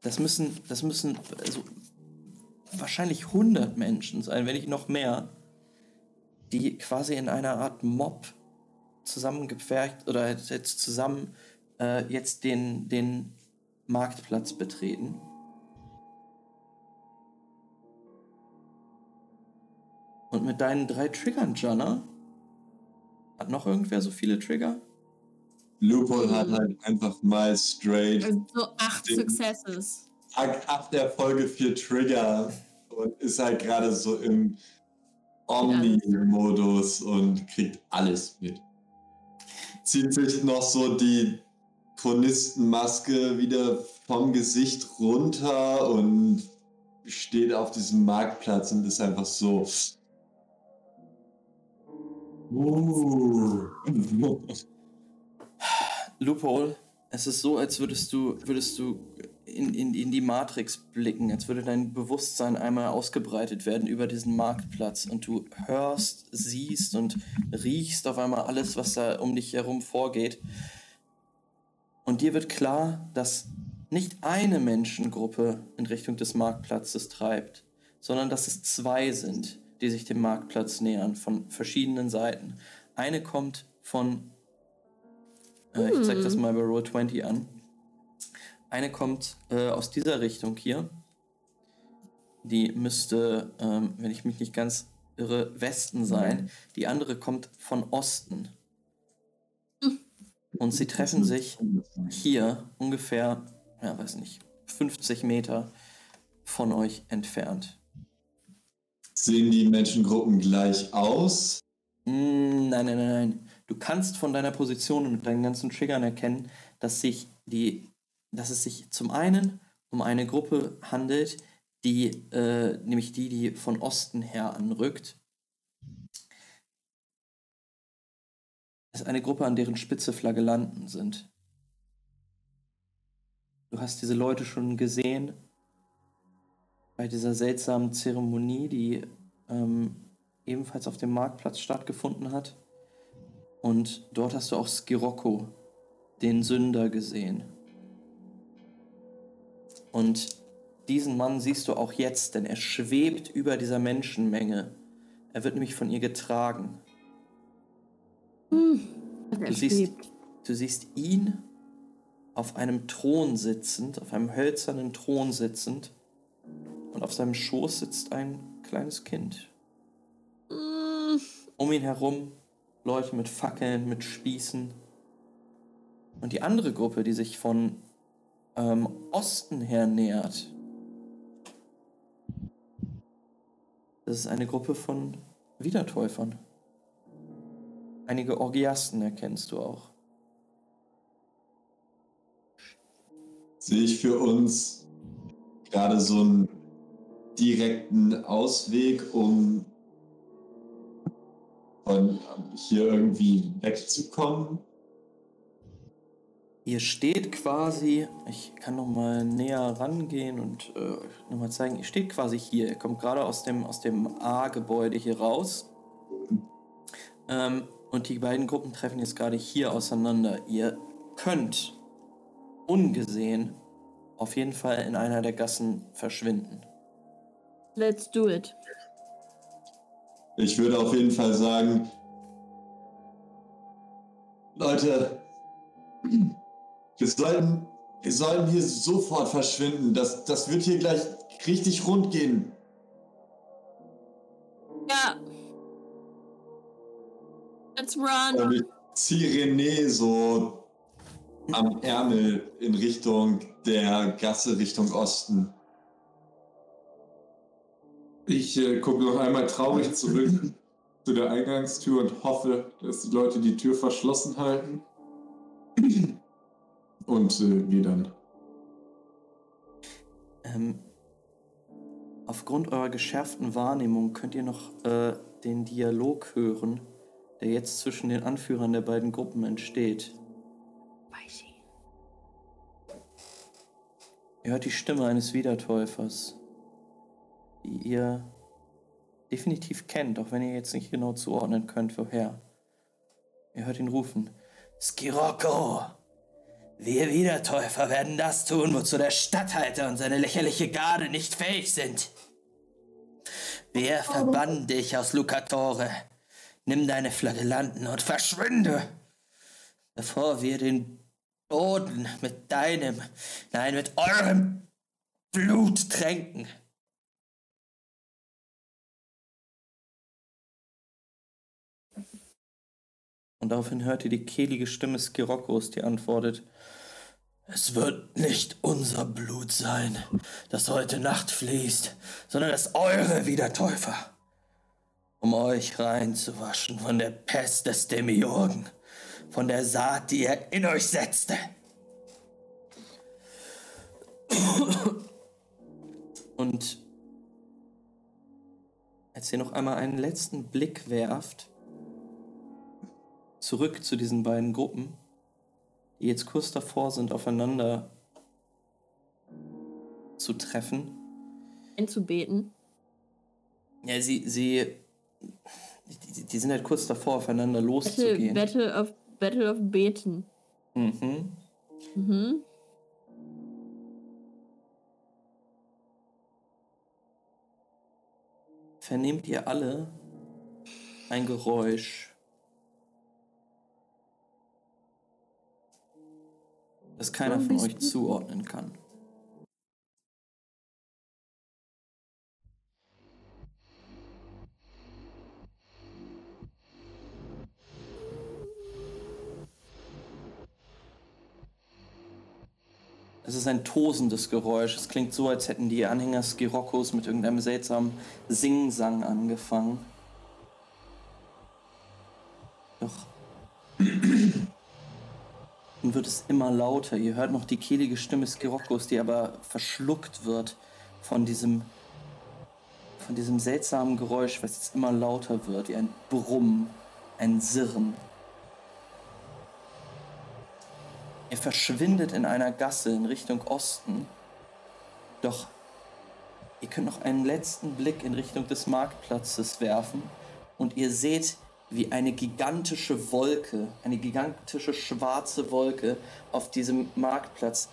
Das müssen, das müssen also wahrscheinlich 100 Menschen sein, wenn nicht noch mehr, die quasi in einer Art Mob zusammengepfercht oder jetzt zusammen äh, jetzt den, den Marktplatz betreten. Und mit deinen drei Triggern, Jana, hat noch irgendwer so viele Trigger? Loophole hat halt einfach mal straight so acht Successes. Tag 8 der Folge 4 Trigger und ist halt gerade so im Omni-Modus und kriegt alles mit. Zieht sich noch so die Chronistenmaske wieder vom Gesicht runter und steht auf diesem Marktplatz und ist einfach so. Uh. Loophole, es ist so, als würdest du, würdest du in, in, in die Matrix blicken, als würde dein Bewusstsein einmal ausgebreitet werden über diesen Marktplatz und du hörst, siehst und riechst auf einmal alles, was da um dich herum vorgeht. Und dir wird klar, dass nicht eine Menschengruppe in Richtung des Marktplatzes treibt, sondern dass es zwei sind, die sich dem Marktplatz nähern, von verschiedenen Seiten. Eine kommt von äh, ich zeig das mal bei Roll20 an. Eine kommt äh, aus dieser Richtung hier. Die müsste, ähm, wenn ich mich nicht ganz irre, Westen sein. Die andere kommt von Osten. Und sie treffen sich hier ungefähr, ja, weiß nicht, 50 Meter von euch entfernt. Sehen die Menschengruppen gleich aus? Mm, Nein, nein, nein, nein. Du kannst von deiner Position und mit deinen ganzen Triggern erkennen, dass sich die, dass es sich zum einen um eine Gruppe handelt, die, äh, nämlich die, die von Osten her anrückt. Ist eine Gruppe, an deren Spitze Flagellanten sind. Du hast diese Leute schon gesehen bei dieser seltsamen Zeremonie, die ähm, ebenfalls auf dem Marktplatz stattgefunden hat. Und dort hast du auch Skirocco, den Sünder, gesehen. Und diesen Mann siehst du auch jetzt, denn er schwebt über dieser Menschenmenge. Er wird nämlich von ihr getragen. Hm. Du siehst, du siehst ihn auf einem Thron sitzend, auf einem hölzernen Thron sitzend. Und auf seinem Schoß sitzt ein kleines Kind. Hm. Um ihn herum Leute mit Fackeln, mit Spießen. Und die andere Gruppe, die sich von ähm, Osten her nähert, das ist eine Gruppe von Wiedertäufern. Einige Orgiasten erkennst du auch. sehe ich für uns gerade so einen direkten Ausweg, um von hier irgendwie wegzukommen? Ihr steht quasi, ich kann noch mal näher rangehen und äh, noch mal zeigen, ihr steht quasi hier. Ihr kommt gerade aus dem, aus dem A-Gebäude hier raus. Ähm, und die beiden Gruppen treffen jetzt gerade hier auseinander. Ihr könnt ungesehen auf jeden Fall in einer der Gassen verschwinden. Let's do it. Ich würde auf jeden Fall sagen, Leute, wir sollten, wir sollten hier sofort verschwinden. Das, das wird hier gleich richtig rund gehen. Let's run. Und ich ziehe René so am Ärmel in Richtung der Gasse, Richtung Osten. Ich äh, gucke noch einmal traurig zurück (laughs) zu der Eingangstür und hoffe, dass die Leute die Tür verschlossen halten. Und äh, gehe dann. Ähm, aufgrund eurer geschärften Wahrnehmung könnt ihr noch äh, den Dialog hören, der jetzt zwischen den Anführern der beiden Gruppen entsteht. Ihr hört die Stimme eines Wiedertäufers, die ihr definitiv kennt, auch wenn ihr jetzt nicht genau zuordnen könnt, woher. Ihr hört ihn rufen. Skirocco! Wir Wiedertäufer werden das tun, wozu der Statthalter und seine lächerliche Garde nicht fähig sind. Wir verbannen dich aus Lucatore. Nimm deine Flagellanten und verschwinde, bevor wir den Boden mit deinem, nein, mit eurem Blut tränken. Und daraufhin hört ihr die kehlige Stimme Skirokkos, die antwortet: Es wird nicht unser Blut sein, das heute Nacht fließt, sondern das eure Wiedertäufer, um euch reinzuwaschen von der Pest des Demiurgen, von der Saat, die er in euch setzte. Und als ihr noch einmal einen letzten Blick werft, zurück zu diesen beiden Gruppen, die jetzt kurz davor sind, aufeinander zu treffen. Einzubeten. Ja, sie, sie, die, die sind halt kurz davor, aufeinander Battle, loszugehen. Battle of Battle of Beten. Mhm. Mhm. Vernehmt ihr alle ein Geräusch, das keiner Ein von euch zuordnen kann. Es ist ein tosendes Geräusch. Es klingt so, als hätten die Anhänger Skirokkos mit irgendeinem seltsamen Singsang angefangen. Doch. (clears throat) Nun wird es immer lauter. Ihr hört noch die kehlige Stimme Skirokkos, die aber verschluckt wird von diesem, von diesem seltsamen Geräusch, was jetzt immer lauter wird, wie ein Brummen, ein Sirren. Ihr verschwindet in einer Gasse in Richtung Osten. Doch ihr könnt noch einen letzten Blick in Richtung des Marktplatzes werfen und ihr seht, wie eine gigantische Wolke, eine gigantische schwarze Wolke auf diesem Marktplatz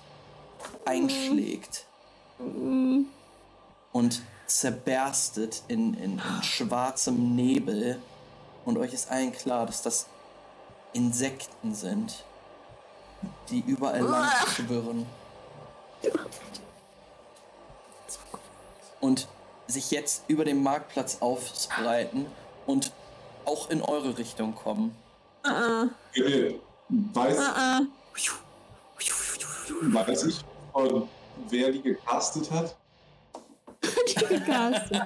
einschlägt Mhm. und zerberstet in, in, in schwarzem Nebel. Und euch ist allen klar, dass das Insekten sind, die überall lang schwirren. Und sich jetzt über den Marktplatz ausbreiten und auch in eure Richtung kommen. Ah, René, weiß, ah, ah. weiß ich, wer die gecastet hat? (laughs) Die gecastet.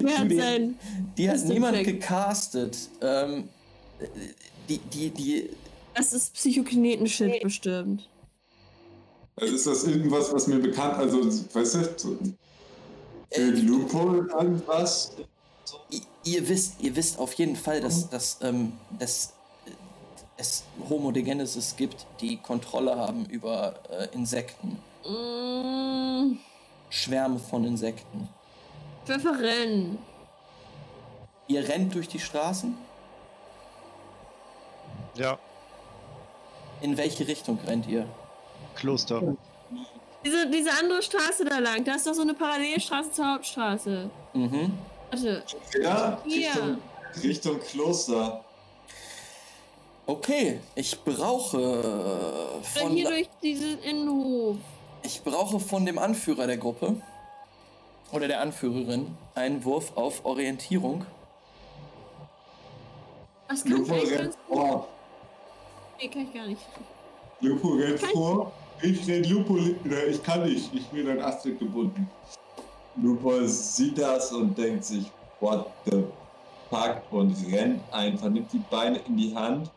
Wer hat Die- sein. Die hat niemand gecastet. Ähm, die, die, die, Das ist Psychokineten-Shit bestimmt. Also ist das irgendwas, was mir bekannt, also weißt du, so, Äh, Loophole irgendwas? I- Ihr wisst, ihr wisst auf jeden Fall, dass, dass, ähm, dass äh, es Homo de Genesis gibt, die Kontrolle haben über äh, Insekten. Mm, Schwärme von Insekten. verrennen. Ihr rennt durch die Straßen? Ja, In welche Richtung rennt ihr? Kloster. Diese, diese andere Straße da lang, da ist doch so eine Parallelstraße zur Hauptstraße. Mhm. Warte, Ja, hier. Richtung, Richtung Kloster. Okay, ich brauche äh, von, hier durch diesen Innenhof. ich brauche von dem Anführer der Gruppe oder der Anführerin einen Wurf auf Orientierung. Was kann rennt ganz vor. Nee, kann ich gar nicht. Lupo rennt vor, ich renn Lupo, ich kann nicht, ich bin an Astrid gebunden. Lupo sieht das und denkt sich, what the fuck, und rennt einfach, nimmt die Beine in die Hand.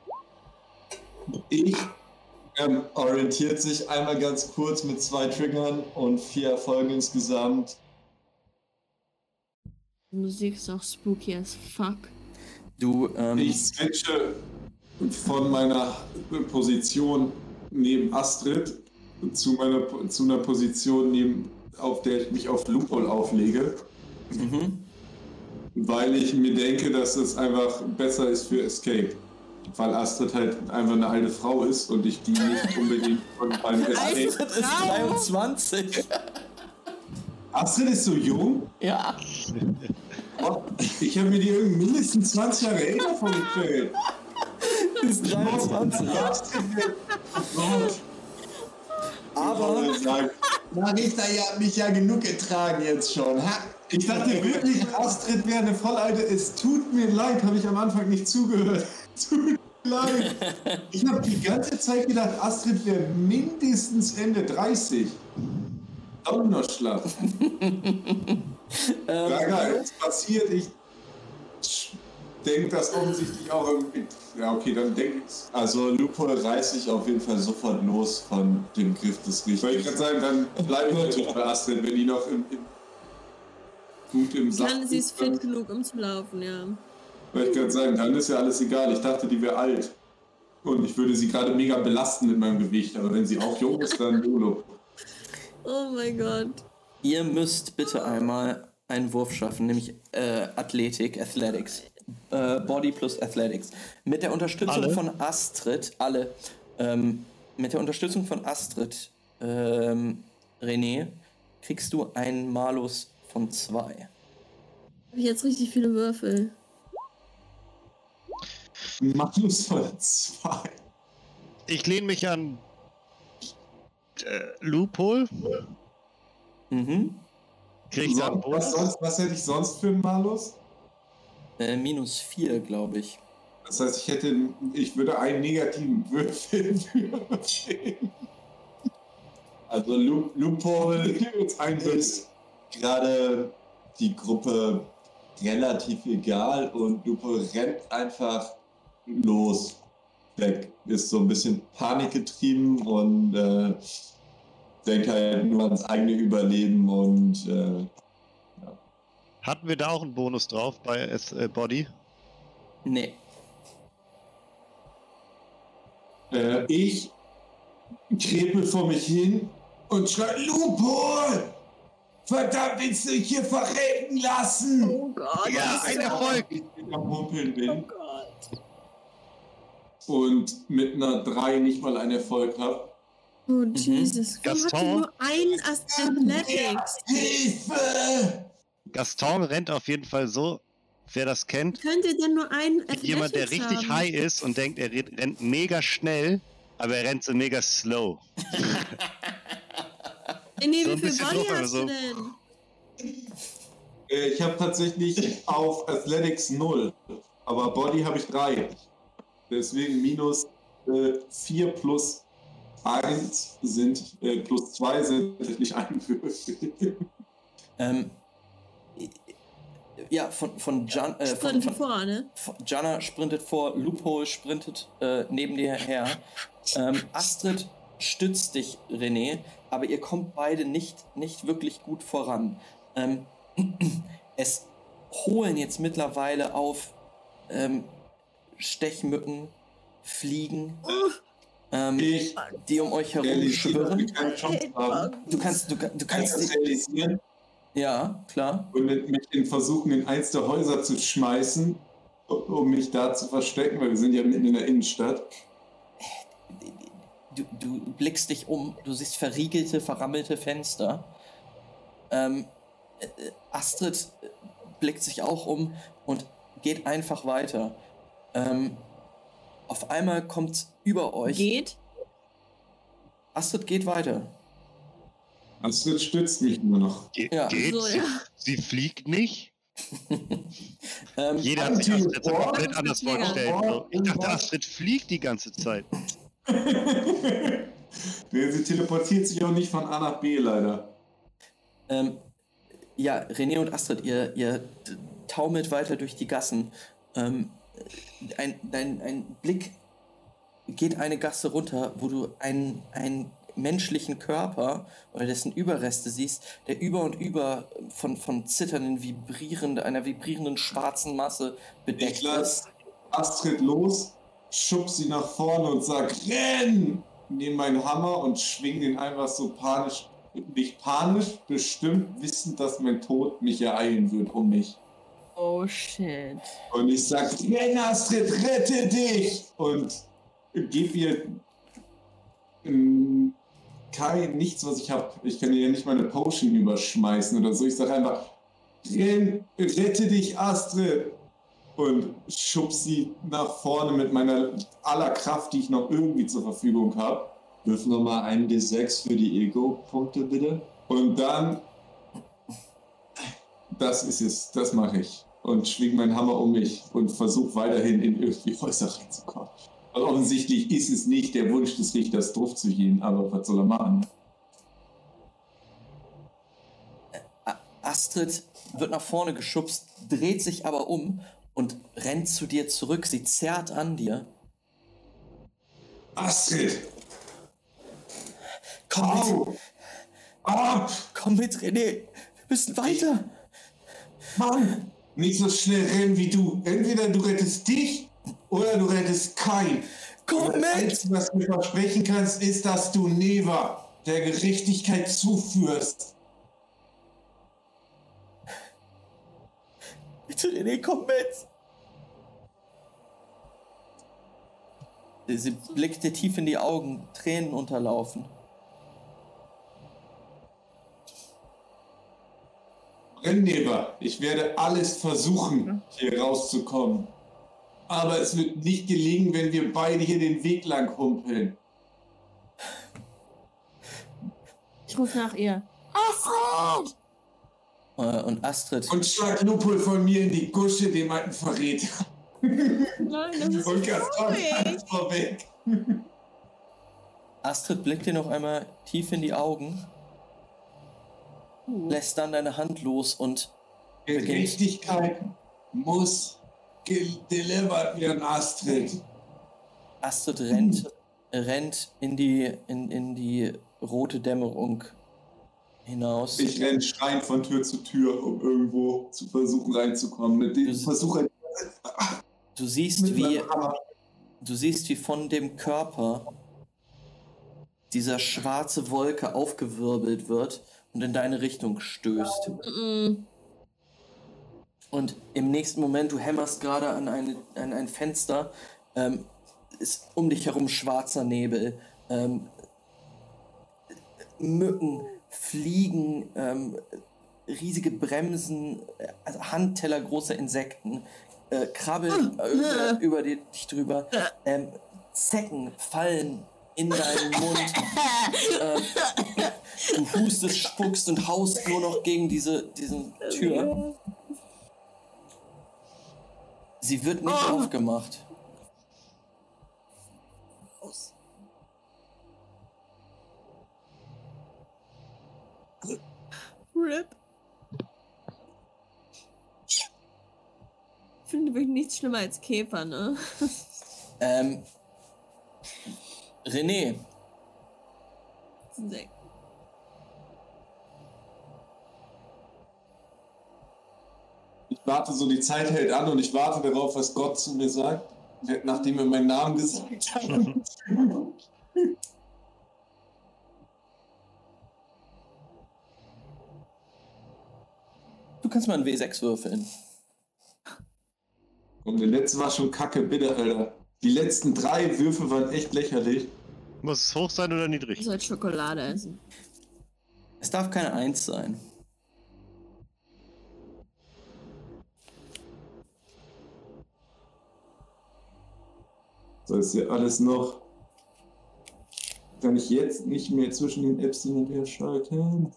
Ich ähm, orientiert sich einmal ganz kurz mit zwei Triggern und vier Erfolgen insgesamt. Die Musik ist auch spooky as fuck. Du, ähm, Ich switche von meiner Position neben Astrid zu, meiner, zu einer Position, neben, auf der ich mich auf Loophole auflege, mhm. weil ich mir denke, dass es einfach besser ist für Escape. Weil Astrid halt einfach eine alte Frau ist und ich die nicht (laughs) unbedingt von meinem Escape. Astrid ist Frau? (laughs) 23. Astrid ist so jung? Ja. Oh, Ich habe mir die irgendwie mindestens 20 Jahre älter vorgestellt. Ist 23. Astrid wird- Oh Gott. Aber Marita hat mich ja genug getragen jetzt schon. Ha? Ich dachte wirklich, Astrid wäre eine Vollalte. Es tut mir leid, habe ich am Anfang nicht zugehört. (laughs) Tut mir leid. Ich habe die ganze Zeit gedacht, Astrid wäre mindestens Ende 30. Daumen noch schlapp. Ja, geil, es passiert. Ich denke das offensichtlich auch im. Ja, okay, dann denke ich's. Also Lupo reißt sich auf jeden Fall sofort los von dem Griff des Soll ich Richters. gerade sagen, dann bleibe ich natürlich bei Astrid, wenn die noch im, im, gut im Saft Dann sie ist fit genug, um zu laufen, ja. Wollte ich gerade sagen, dann ist ja alles egal. Ich dachte, die wäre alt. Und ich würde sie gerade mega belasten mit meinem Gewicht. Aber wenn sie auch jung ist, dann Urlaub. (laughs) Oh mein Gott. ihr müsst bitte einmal einen Wurf schaffen, nämlich äh, Athletik, Athletics. Äh, Body plus Athletics. Mit der Unterstützung Alle? von Astrid, alle, ähm, mit der Unterstützung von Astrid, ähm, René, kriegst du einen Malus von zwei. Hab ich jetzt richtig viele Würfel. Malus von zwei. Ich lehne mich an äh, Loophole. Mhm. Krieg ich So, was, sonst, was hätte ich sonst für einen Malus? Äh, minus vier, glaube ich. Das heißt, ich hätte, ich würde einen negativen Würfel (laughs) würfeln. Also Lu Lupo ist gerade die Gruppe relativ egal und Lupo rennt einfach los weg. Ist so ein bisschen panikgetrieben und äh, denkt halt nur ans eigene Überleben und äh, Hatten wir da auch einen Bonus drauf bei S äh, Body? Nee. Äh, ich krepel vor mich hin und schrei, Lupo! Verdammt, willst du dich hier verrecken lassen? Oh Gott. Ja, das ein Erfolg! Ich am Humpeln Oh bin Gott. und mit einer 3 nicht mal einen Erfolg habe. Oh Jesus. Warum hat die Gaston? nur ein Athletics? Hilfe! Gaston rennt auf jeden Fall so, wer das kennt, Könnt ihr denn nur einen jemand, der richtig haben? high ist und denkt, er rennt mega schnell, aber er rennt so mega slow. (laughs) Nee, So wie viel Body hast so. du denn? Äh, ich habe tatsächlich auf Athletics 0, aber Body habe ich 3. Deswegen minus 4 plus 1 sind, äh, plus 2 sind tatsächlich ein Würfel. Ähm, ja, von, von, Jan, äh, von, von, vor, ne? von Jana sprintet vor, Loophole sprintet äh, neben dir her. Ähm, Astrid stützt dich, René, aber ihr kommt beide nicht, nicht wirklich gut voran. Ähm, (clears throat) es holen jetzt mittlerweile auf ähm, Stechmücken, Fliegen, ähm, Ich die um euch herum schwirren. Du kannst, du, kann- du Kann kannst, das realisieren ja, klar. und mit, mit den Versuchen, in eins der Häuser zu schmeißen, um mich da zu verstecken, weil wir sind ja mitten in der Innenstadt. Du, du blickst dich um, du siehst verriegelte, verrammelte Fenster. Ähm, äh, äh, Astrid äh, blickt sich auch um und geht einfach weiter. Ähm, auf einmal kommt über euch. Geht? Astrid geht weiter. Astrid stützt mich nur noch. Ge Ja. geht? So, sie, ja. sie fliegt nicht? (laughs) Ähm, Jeder hat sich Astrid komplett anders vorgestellt. So. Ich dachte. Astrid fliegt die ganze Zeit. (laughs) Sie teleportiert sich auch nicht von A nach B, leider. Ähm, ja, René und Astrid, ihr, ihr taumelt weiter durch die Gassen. Ähm, ein, dein, ein Blick geht eine Gasse runter, wo du einen, einen menschlichen Körper oder dessen Überreste siehst, der über und über von, von zitternden, vibrierenden, einer vibrierenden schwarzen Masse bedeckt Ich lass ist. Astrid los, schub sie nach vorne und sag, renn! Nehme meinen Hammer und schwing den einfach so panisch, nicht panisch, bestimmt wissend, dass mein Tod mich ereilen wird um mich. Oh shit. Und ich sag, renn Astrid, rette dich! Und gib ihr ähm, kein, nichts, was ich hab. Ich kann ihr ja nicht meine Potion überschmeißen oder so. Ich sag einfach, renn, rette dich Astrid! und schub sie nach vorne mit meiner aller Kraft, die ich noch irgendwie zur Verfügung habe. Wirf nochmal einen D6 für die Ego-Punkte, bitte. Und dann, das ist es, das mache ich. Und schwing meinen Hammer um mich und versuche weiterhin in irgendwie Häuser reinzukommen. Und offensichtlich ist es nicht der Wunsch des Richters, drauf zu gehen, aber was soll er machen? A- Astrid wird nach vorne geschubst, dreht sich aber um und rennt zu dir zurück. Sie zerrt an dir. Astrid! Komm mit, Au! Ab! komm mit, René. Wir müssen weiter. Mann! Nicht so schnell rennen wie du. Entweder du rettest dich oder du rettest Kai. Komm Das mit. Einzige, was du versprechen kannst, ist, dass du Neva der Gerechtigkeit zuführst. Bitte, René, komm mit. Sie blickt dir tief in die Augen, Tränen unterlaufen. Renn, Neva. Ich werde alles versuchen, hier rauszukommen. Aber es wird nicht gelingen, wenn wir beide hier den Weg lang humpeln. Ich rufe nach ihr. Astrid! Äh, Und Astrid, Und schlag Lupul von mir in die Gusche, dem alten Verräter. Nein, das (laughs) ist Und Gaston vorweg. Astrid blickt dir noch einmal tief in die Augen, lässt dann deine Hand los und Gerechtigkeit muss delivered werden, Astrid. Astrid rennt, rennt in die, in, in die rote Dämmerung hinaus. Ich renn schreiend von Tür zu Tür, um irgendwo zu versuchen reinzukommen. Mit dem Du- Versuch, ein- Du siehst, mit wie, du siehst, wie von dem Körper dieser schwarze Wolke aufgewirbelt wird und in deine Richtung stößt. Mm, Und im nächsten Moment, du hämmerst gerade an, eine, an ein Fenster, ähm, ist um dich herum schwarzer Nebel. Ähm, Mücken, Fliegen, ähm, riesige Bremsen, äh, also Handteller große Insekten, äh, krabbeln äh, über, über die, dich drüber. Ähm, Zecken fallen in deinen Mund. (laughs) ähm, du hustest, spuckst und haust nur noch gegen diese diesen Tür. Sie wird nicht Oh. aufgemacht. RIP. Ich finde wirklich nichts schlimmer als Käfer, ne? Ähm, René, Insekten. Warte so, die Zeit hält an und ich warte darauf, was Gott zu mir sagt, nachdem er meinen Namen gesagt hat. Du kannst mal einen W6 würfeln. Und der letzte war schon kacke, bitte, Alter. Die letzten drei Würfe waren echt lächerlich. Muss es hoch sein oder Du niedrig? sollst Schokolade essen. Es darf keine Eins sein. So ist ja alles noch. Kann ich jetzt nicht mehr zwischen den Apps hin und her schalten?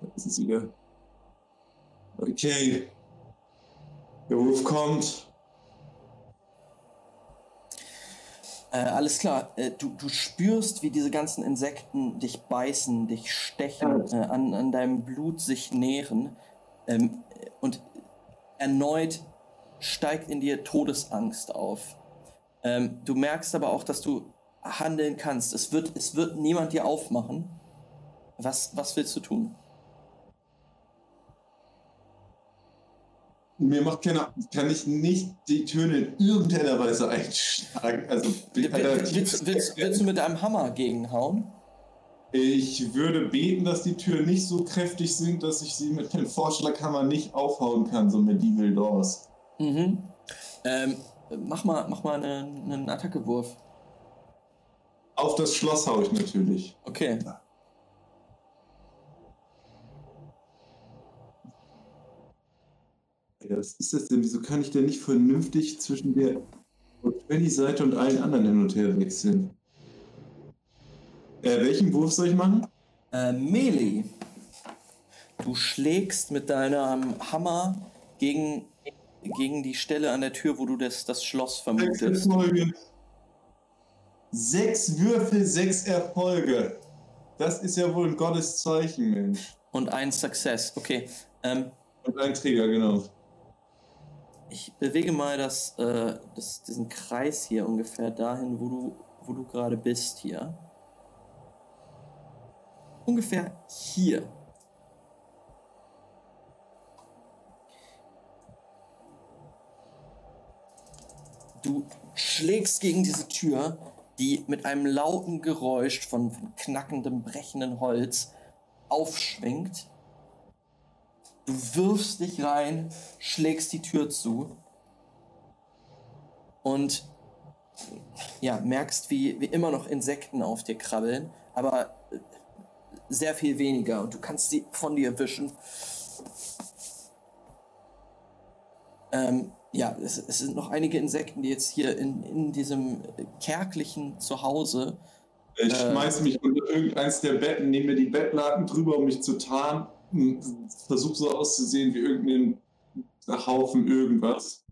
Da ist es wieder. Okay. Der Ruf kommt. Äh, alles klar. Äh, du, du spürst, wie diese ganzen Insekten dich beißen, dich stechen, äh, an, an deinem Blut sich nähren. Ähm, und erneut steigt in dir Todesangst auf. Ähm, du merkst aber auch, dass du handeln kannst. Es wird, es wird niemand dir aufmachen. Was, was willst du tun? Mir macht keiner. Kann ich nicht die Töne in irgendeiner Weise einschlagen? Also, Will- Willst, willst, willst du mit deinem Hammer gegenhauen? Ich würde beten, dass die Türen nicht so kräftig sind, dass ich sie mit dem Vorschlaghammer nicht aufhauen kann, so Medieval Doors. Mhm. Ähm, mach mal, mach mal einen, einen Attackewurf. Auf das Schloss hau ich natürlich. Okay. Ja, was ist das denn? Wieso kann ich denn nicht vernünftig zwischen der Freddy-Seite und allen anderen hin und her wechseln? Äh, welchen Wurf soll ich machen? Äh, Melee. Du schlägst mit deinem Hammer gegen, gegen die Stelle an der Tür, wo du das, das Schloss Sechs vermutest. Erfolge. Sechs Würfel, sechs Erfolge. Das ist ja wohl ein Gotteszeichen, Mensch. Und ein Success. Okay. Ähm, Und ein Träger, genau. ich bewege mal das, äh, das, diesen Kreis hier ungefähr dahin, wo du, wo du gerade bist hier. Ungefähr hier. Du schlägst gegen diese Tür, die mit einem lauten Geräusch von, knackendem, brechenden Holz aufschwingt. Du wirfst dich rein, schlägst die Tür zu und ja, merkst, wie, wie immer noch Insekten auf dir krabbeln, aber sehr viel weniger und du kannst sie von dir wischen. Ähm, ja, es, es sind noch einige Insekten, die jetzt hier in, in diesem kärglichen Zuhause Ich Äh. schmeiß mich unter irgendeins der Betten, nehme mir die Bettlaken drüber, um mich zu tarnen. Versuch so auszusehen wie irgendein Haufen irgendwas.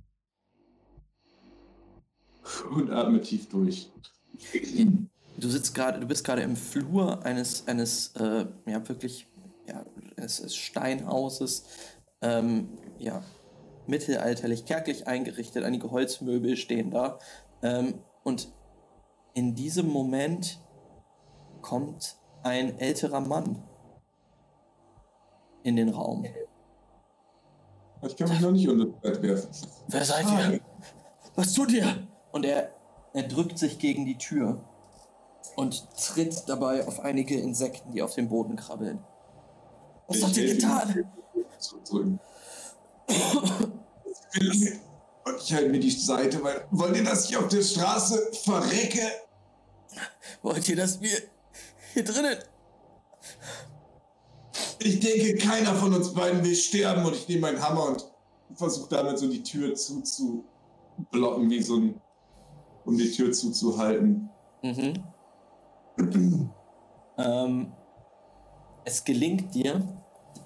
Und atme tief durch. Du sitzt gerade, du bist gerade im Flur eines, eines, äh, ja, wirklich, ja, eines, eines Steinhauses, ähm, ja, mittelalterlich, kärglich eingerichtet, einige Holzmöbel stehen da, ähm, und in diesem Moment kommt ein älterer Mann in den Raum. Ich kann mich noch nicht unter das Bett werfen. Wer seid ihr? Was tut ihr? Und er, er drückt sich gegen die Tür und tritt dabei auf einige Insekten, die auf dem Boden krabbeln. Was Ich habt ihr getan? Und ich halte mir die Seite, weil wollt ihr, dass ich auf der Straße verrecke? Wollt ihr, dass wir hier drinnen? Ich denke, keiner von uns beiden will sterben und ich nehme meinen Hammer und versuche damit so die Tür zuzublocken, wie so ein, um die Tür zuzuhalten. Mhm. ähm, es gelingt dir,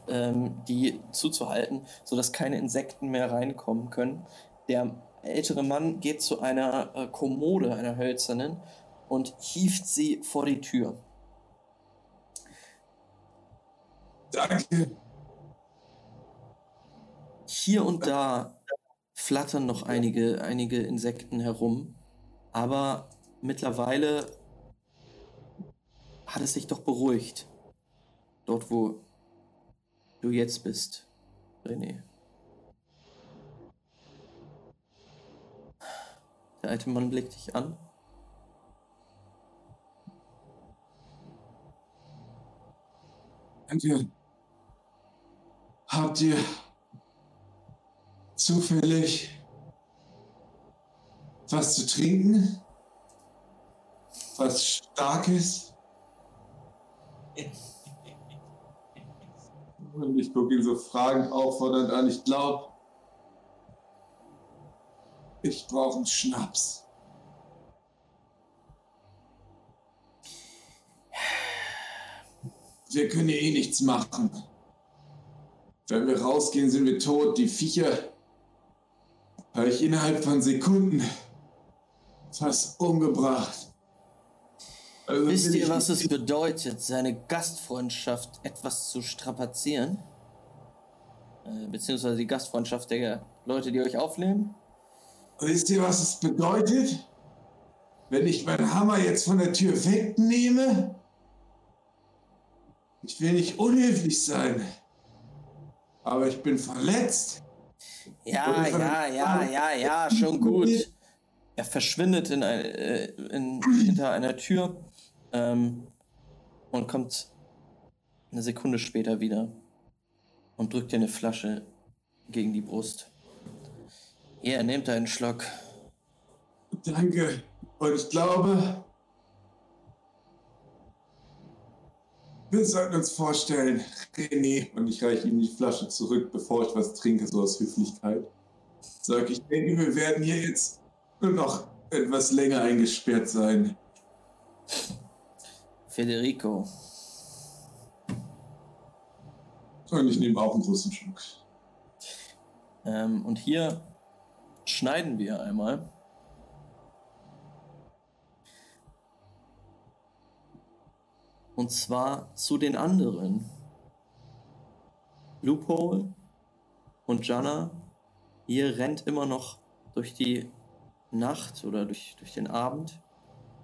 ähm, die zuzuhalten, sodass keine Insekten mehr reinkommen können. Der ältere Mann geht zu einer äh, Kommode, einer hölzernen, und hieft sie vor die Tür. Danke. Hier und da flattern noch einige, einige Insekten herum, aber mittlerweile hat es sich doch beruhigt. Dort, wo du jetzt bist, René. Der alte Mann blickt dich an. Danke. Habt ihr zufällig was zu trinken? Was Starkes? Und ich gucke ihn so fragend auffordernd an. Ich glaube, ich brauche einen Schnaps. Wir können eh nichts machen. Wenn wir rausgehen, sind wir tot. Die Viecher habe ich innerhalb von Sekunden fast umgebracht. Also Wisst ihr, was es bedeutet, seine Gastfreundschaft etwas zu strapazieren? Äh, beziehungsweise die Gastfreundschaft der Leute, die euch aufnehmen? Wisst ihr, was es bedeutet? Wenn ich meinen Hammer jetzt von der Tür wegnehme? Ich will nicht unhöflich sein. Aber ich bin verletzt. Ja, ja, ja, ja, ja, schon gut. Er verschwindet in ein, äh, in, hinter einer Tür ähm, und kommt eine Sekunde später wieder und drückt dir eine Flasche gegen die Brust. Hier, nehmt einen Schluck. Danke. Und ich glaube, wir sollten uns vorstellen, René, und ich reiche ihm die Flasche zurück, bevor ich was trinke, so aus Höflichkeit. Sag, ich denke, wir werden hier jetzt nur noch etwas länger eingesperrt sein. Federico. Und ich nehme auch einen großen Schluck. Ähm, und hier schneiden wir einmal. Und zwar zu den anderen. Loophole und Jana, ihr rennt immer noch durch die Nacht oder durch, durch den Abend,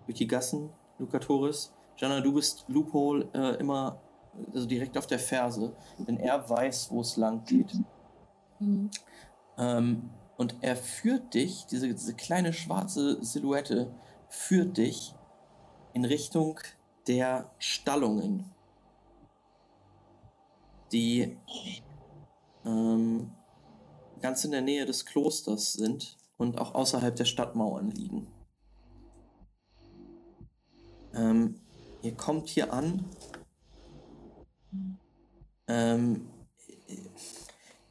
durch die Gassen, Lucatoris. Jana, du bist Loophole äh, immer also direkt auf der Ferse, denn er weiß, wo es lang geht. Mhm. Ähm, und er führt dich, diese, diese kleine schwarze Silhouette, führt dich in Richtung der Stallungen, die ähm, ganz in der Nähe des Klosters sind und auch außerhalb der Stadtmauern liegen. Ähm, ihr kommt hier an. Ähm,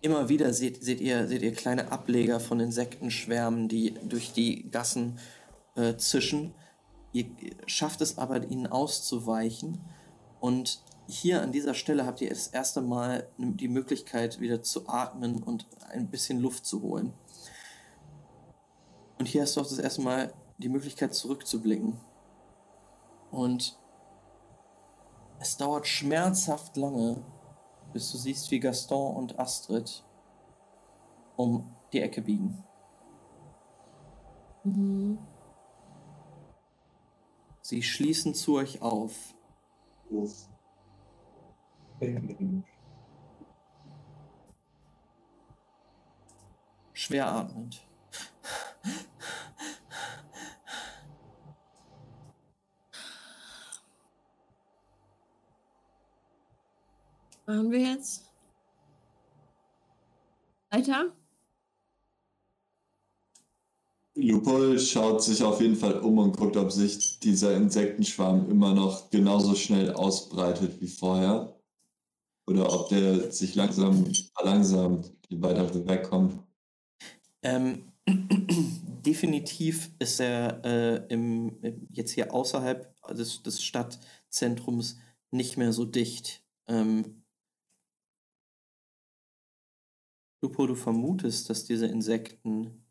Immer wieder seht, seht, ihr, seht ihr kleine Ableger von Insektenschwärmen, die durch die Gassen äh, zischen. Ihr schafft es aber, ihnen auszuweichen. Und hier an dieser Stelle habt ihr das erste Mal die Möglichkeit, wieder zu atmen und ein bisschen Luft zu holen. Und hier hast du auch das erste Mal die Möglichkeit, zurückzublicken. Und es dauert schmerzhaft lange, bis du siehst, wie Gaston und Astrid um die Ecke biegen. Mhm. Sie schließen zu euch auf. Schwer atmend. Machen wir jetzt? Weiter? Lupol schaut sich auf jeden Fall um und guckt, ob sich dieser Insektenschwarm immer noch genauso schnell ausbreitet wie vorher. Oder ob der sich langsam verlangsamt, je weiter wir wegkommen. Ähm, (clears throat) definitiv ist er äh, im, im, jetzt hier außerhalb des, des Stadtzentrums nicht mehr so dicht. Ähm, Lupo, du vermutest, dass diese Insekten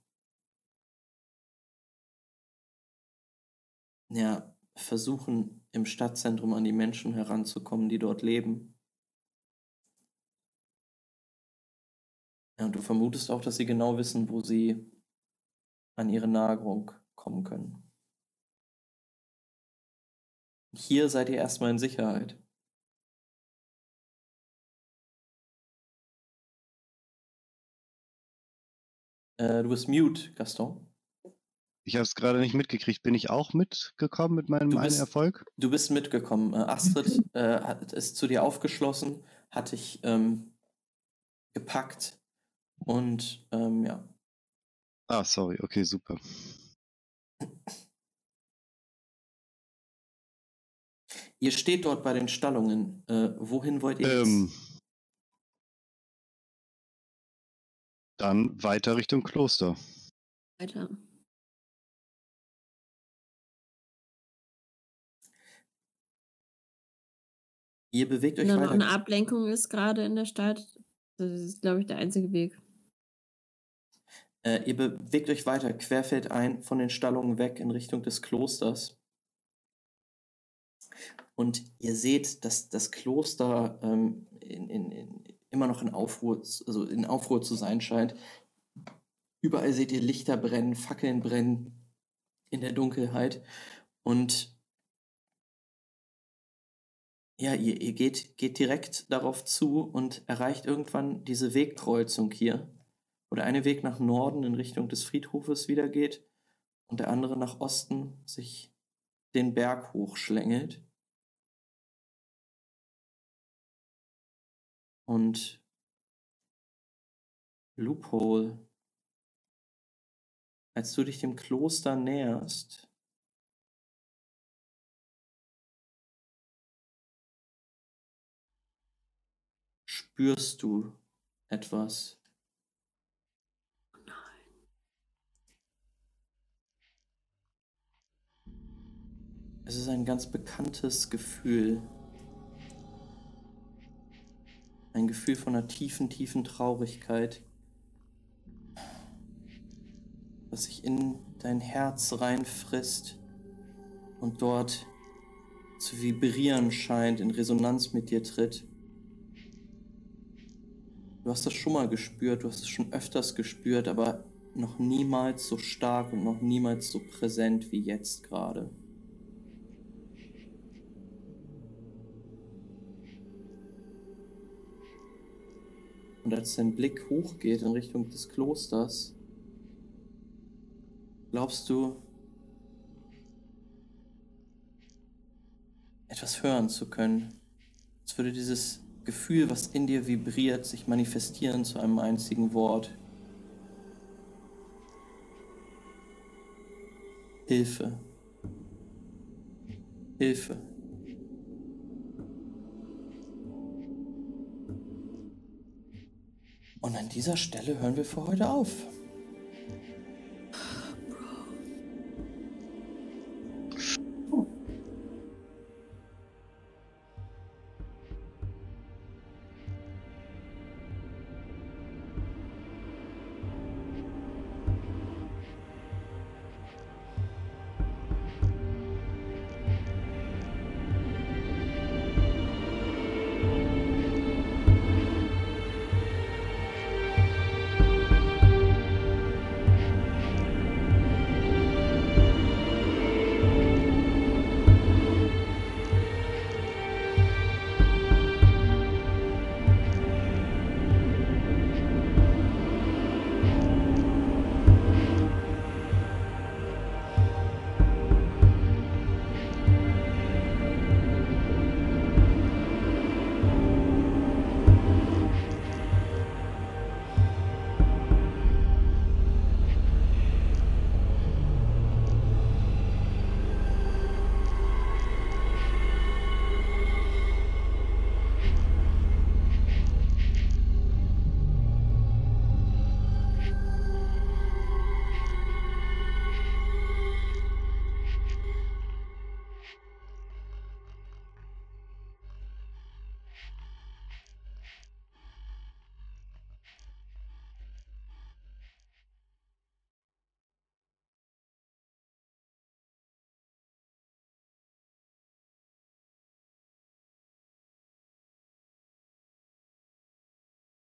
ja, versuchen, im Stadtzentrum an die Menschen heranzukommen, die dort leben. Ja, und du vermutest auch, dass sie genau wissen, wo sie an ihre Nahrung kommen können. hier seid ihr erstmal in Sicherheit. Äh, du bist mute, Gaston. Ich habe es gerade nicht mitgekriegt. Bin ich auch mitgekommen mit meinem einen bist- Erfolg? Du bist mitgekommen. Äh, Astrid (laughs) äh, hat, ist zu dir aufgeschlossen, hat dich ähm, gepackt und ähm, ja. Ah, sorry. Okay, super. Ihr steht dort bei den Stallungen. Äh, wohin wollt ihr jetzt? Dann weiter Richtung Kloster. Weiter. Ihr bewegt euch Wenn da noch weiter. eine Ablenkung ist gerade in der Stadt, das ist, glaube ich, der einzige Weg. Äh, ihr bewegt euch weiter querfeldein von den Stallungen weg in Richtung des Klosters. Und ihr seht, dass das Kloster ähm, in, in, in, immer noch in Aufruhr, also in Aufruhr zu sein scheint. Überall seht ihr Lichter brennen, Fackeln brennen in der Dunkelheit. Und ja, ihr, ihr geht, geht direkt darauf zu und erreicht irgendwann diese Wegkreuzung hier wo der eine Weg nach Norden in Richtung des Friedhofes wieder geht und der andere nach Osten sich den Berg hochschlängelt. Und Loophole, als du dich dem Kloster näherst, spürst du etwas. Es ist ein ganz bekanntes Gefühl. Ein Gefühl von einer tiefen, tiefen Traurigkeit, das sich in dein Herz reinfrisst und dort zu vibrieren scheint, in Resonanz mit dir tritt. Du hast das schon mal gespürt, du hast es schon öfters gespürt, aber noch niemals so stark und noch niemals so präsent wie jetzt gerade. Und als dein Blick hochgeht in Richtung des Klosters, glaubst du, etwas hören zu können. Als würde dieses Gefühl, was in dir vibriert, sich manifestieren zu einem einzigen Wort. Hilfe. Hilfe. Und an dieser Stelle hören wir für heute auf.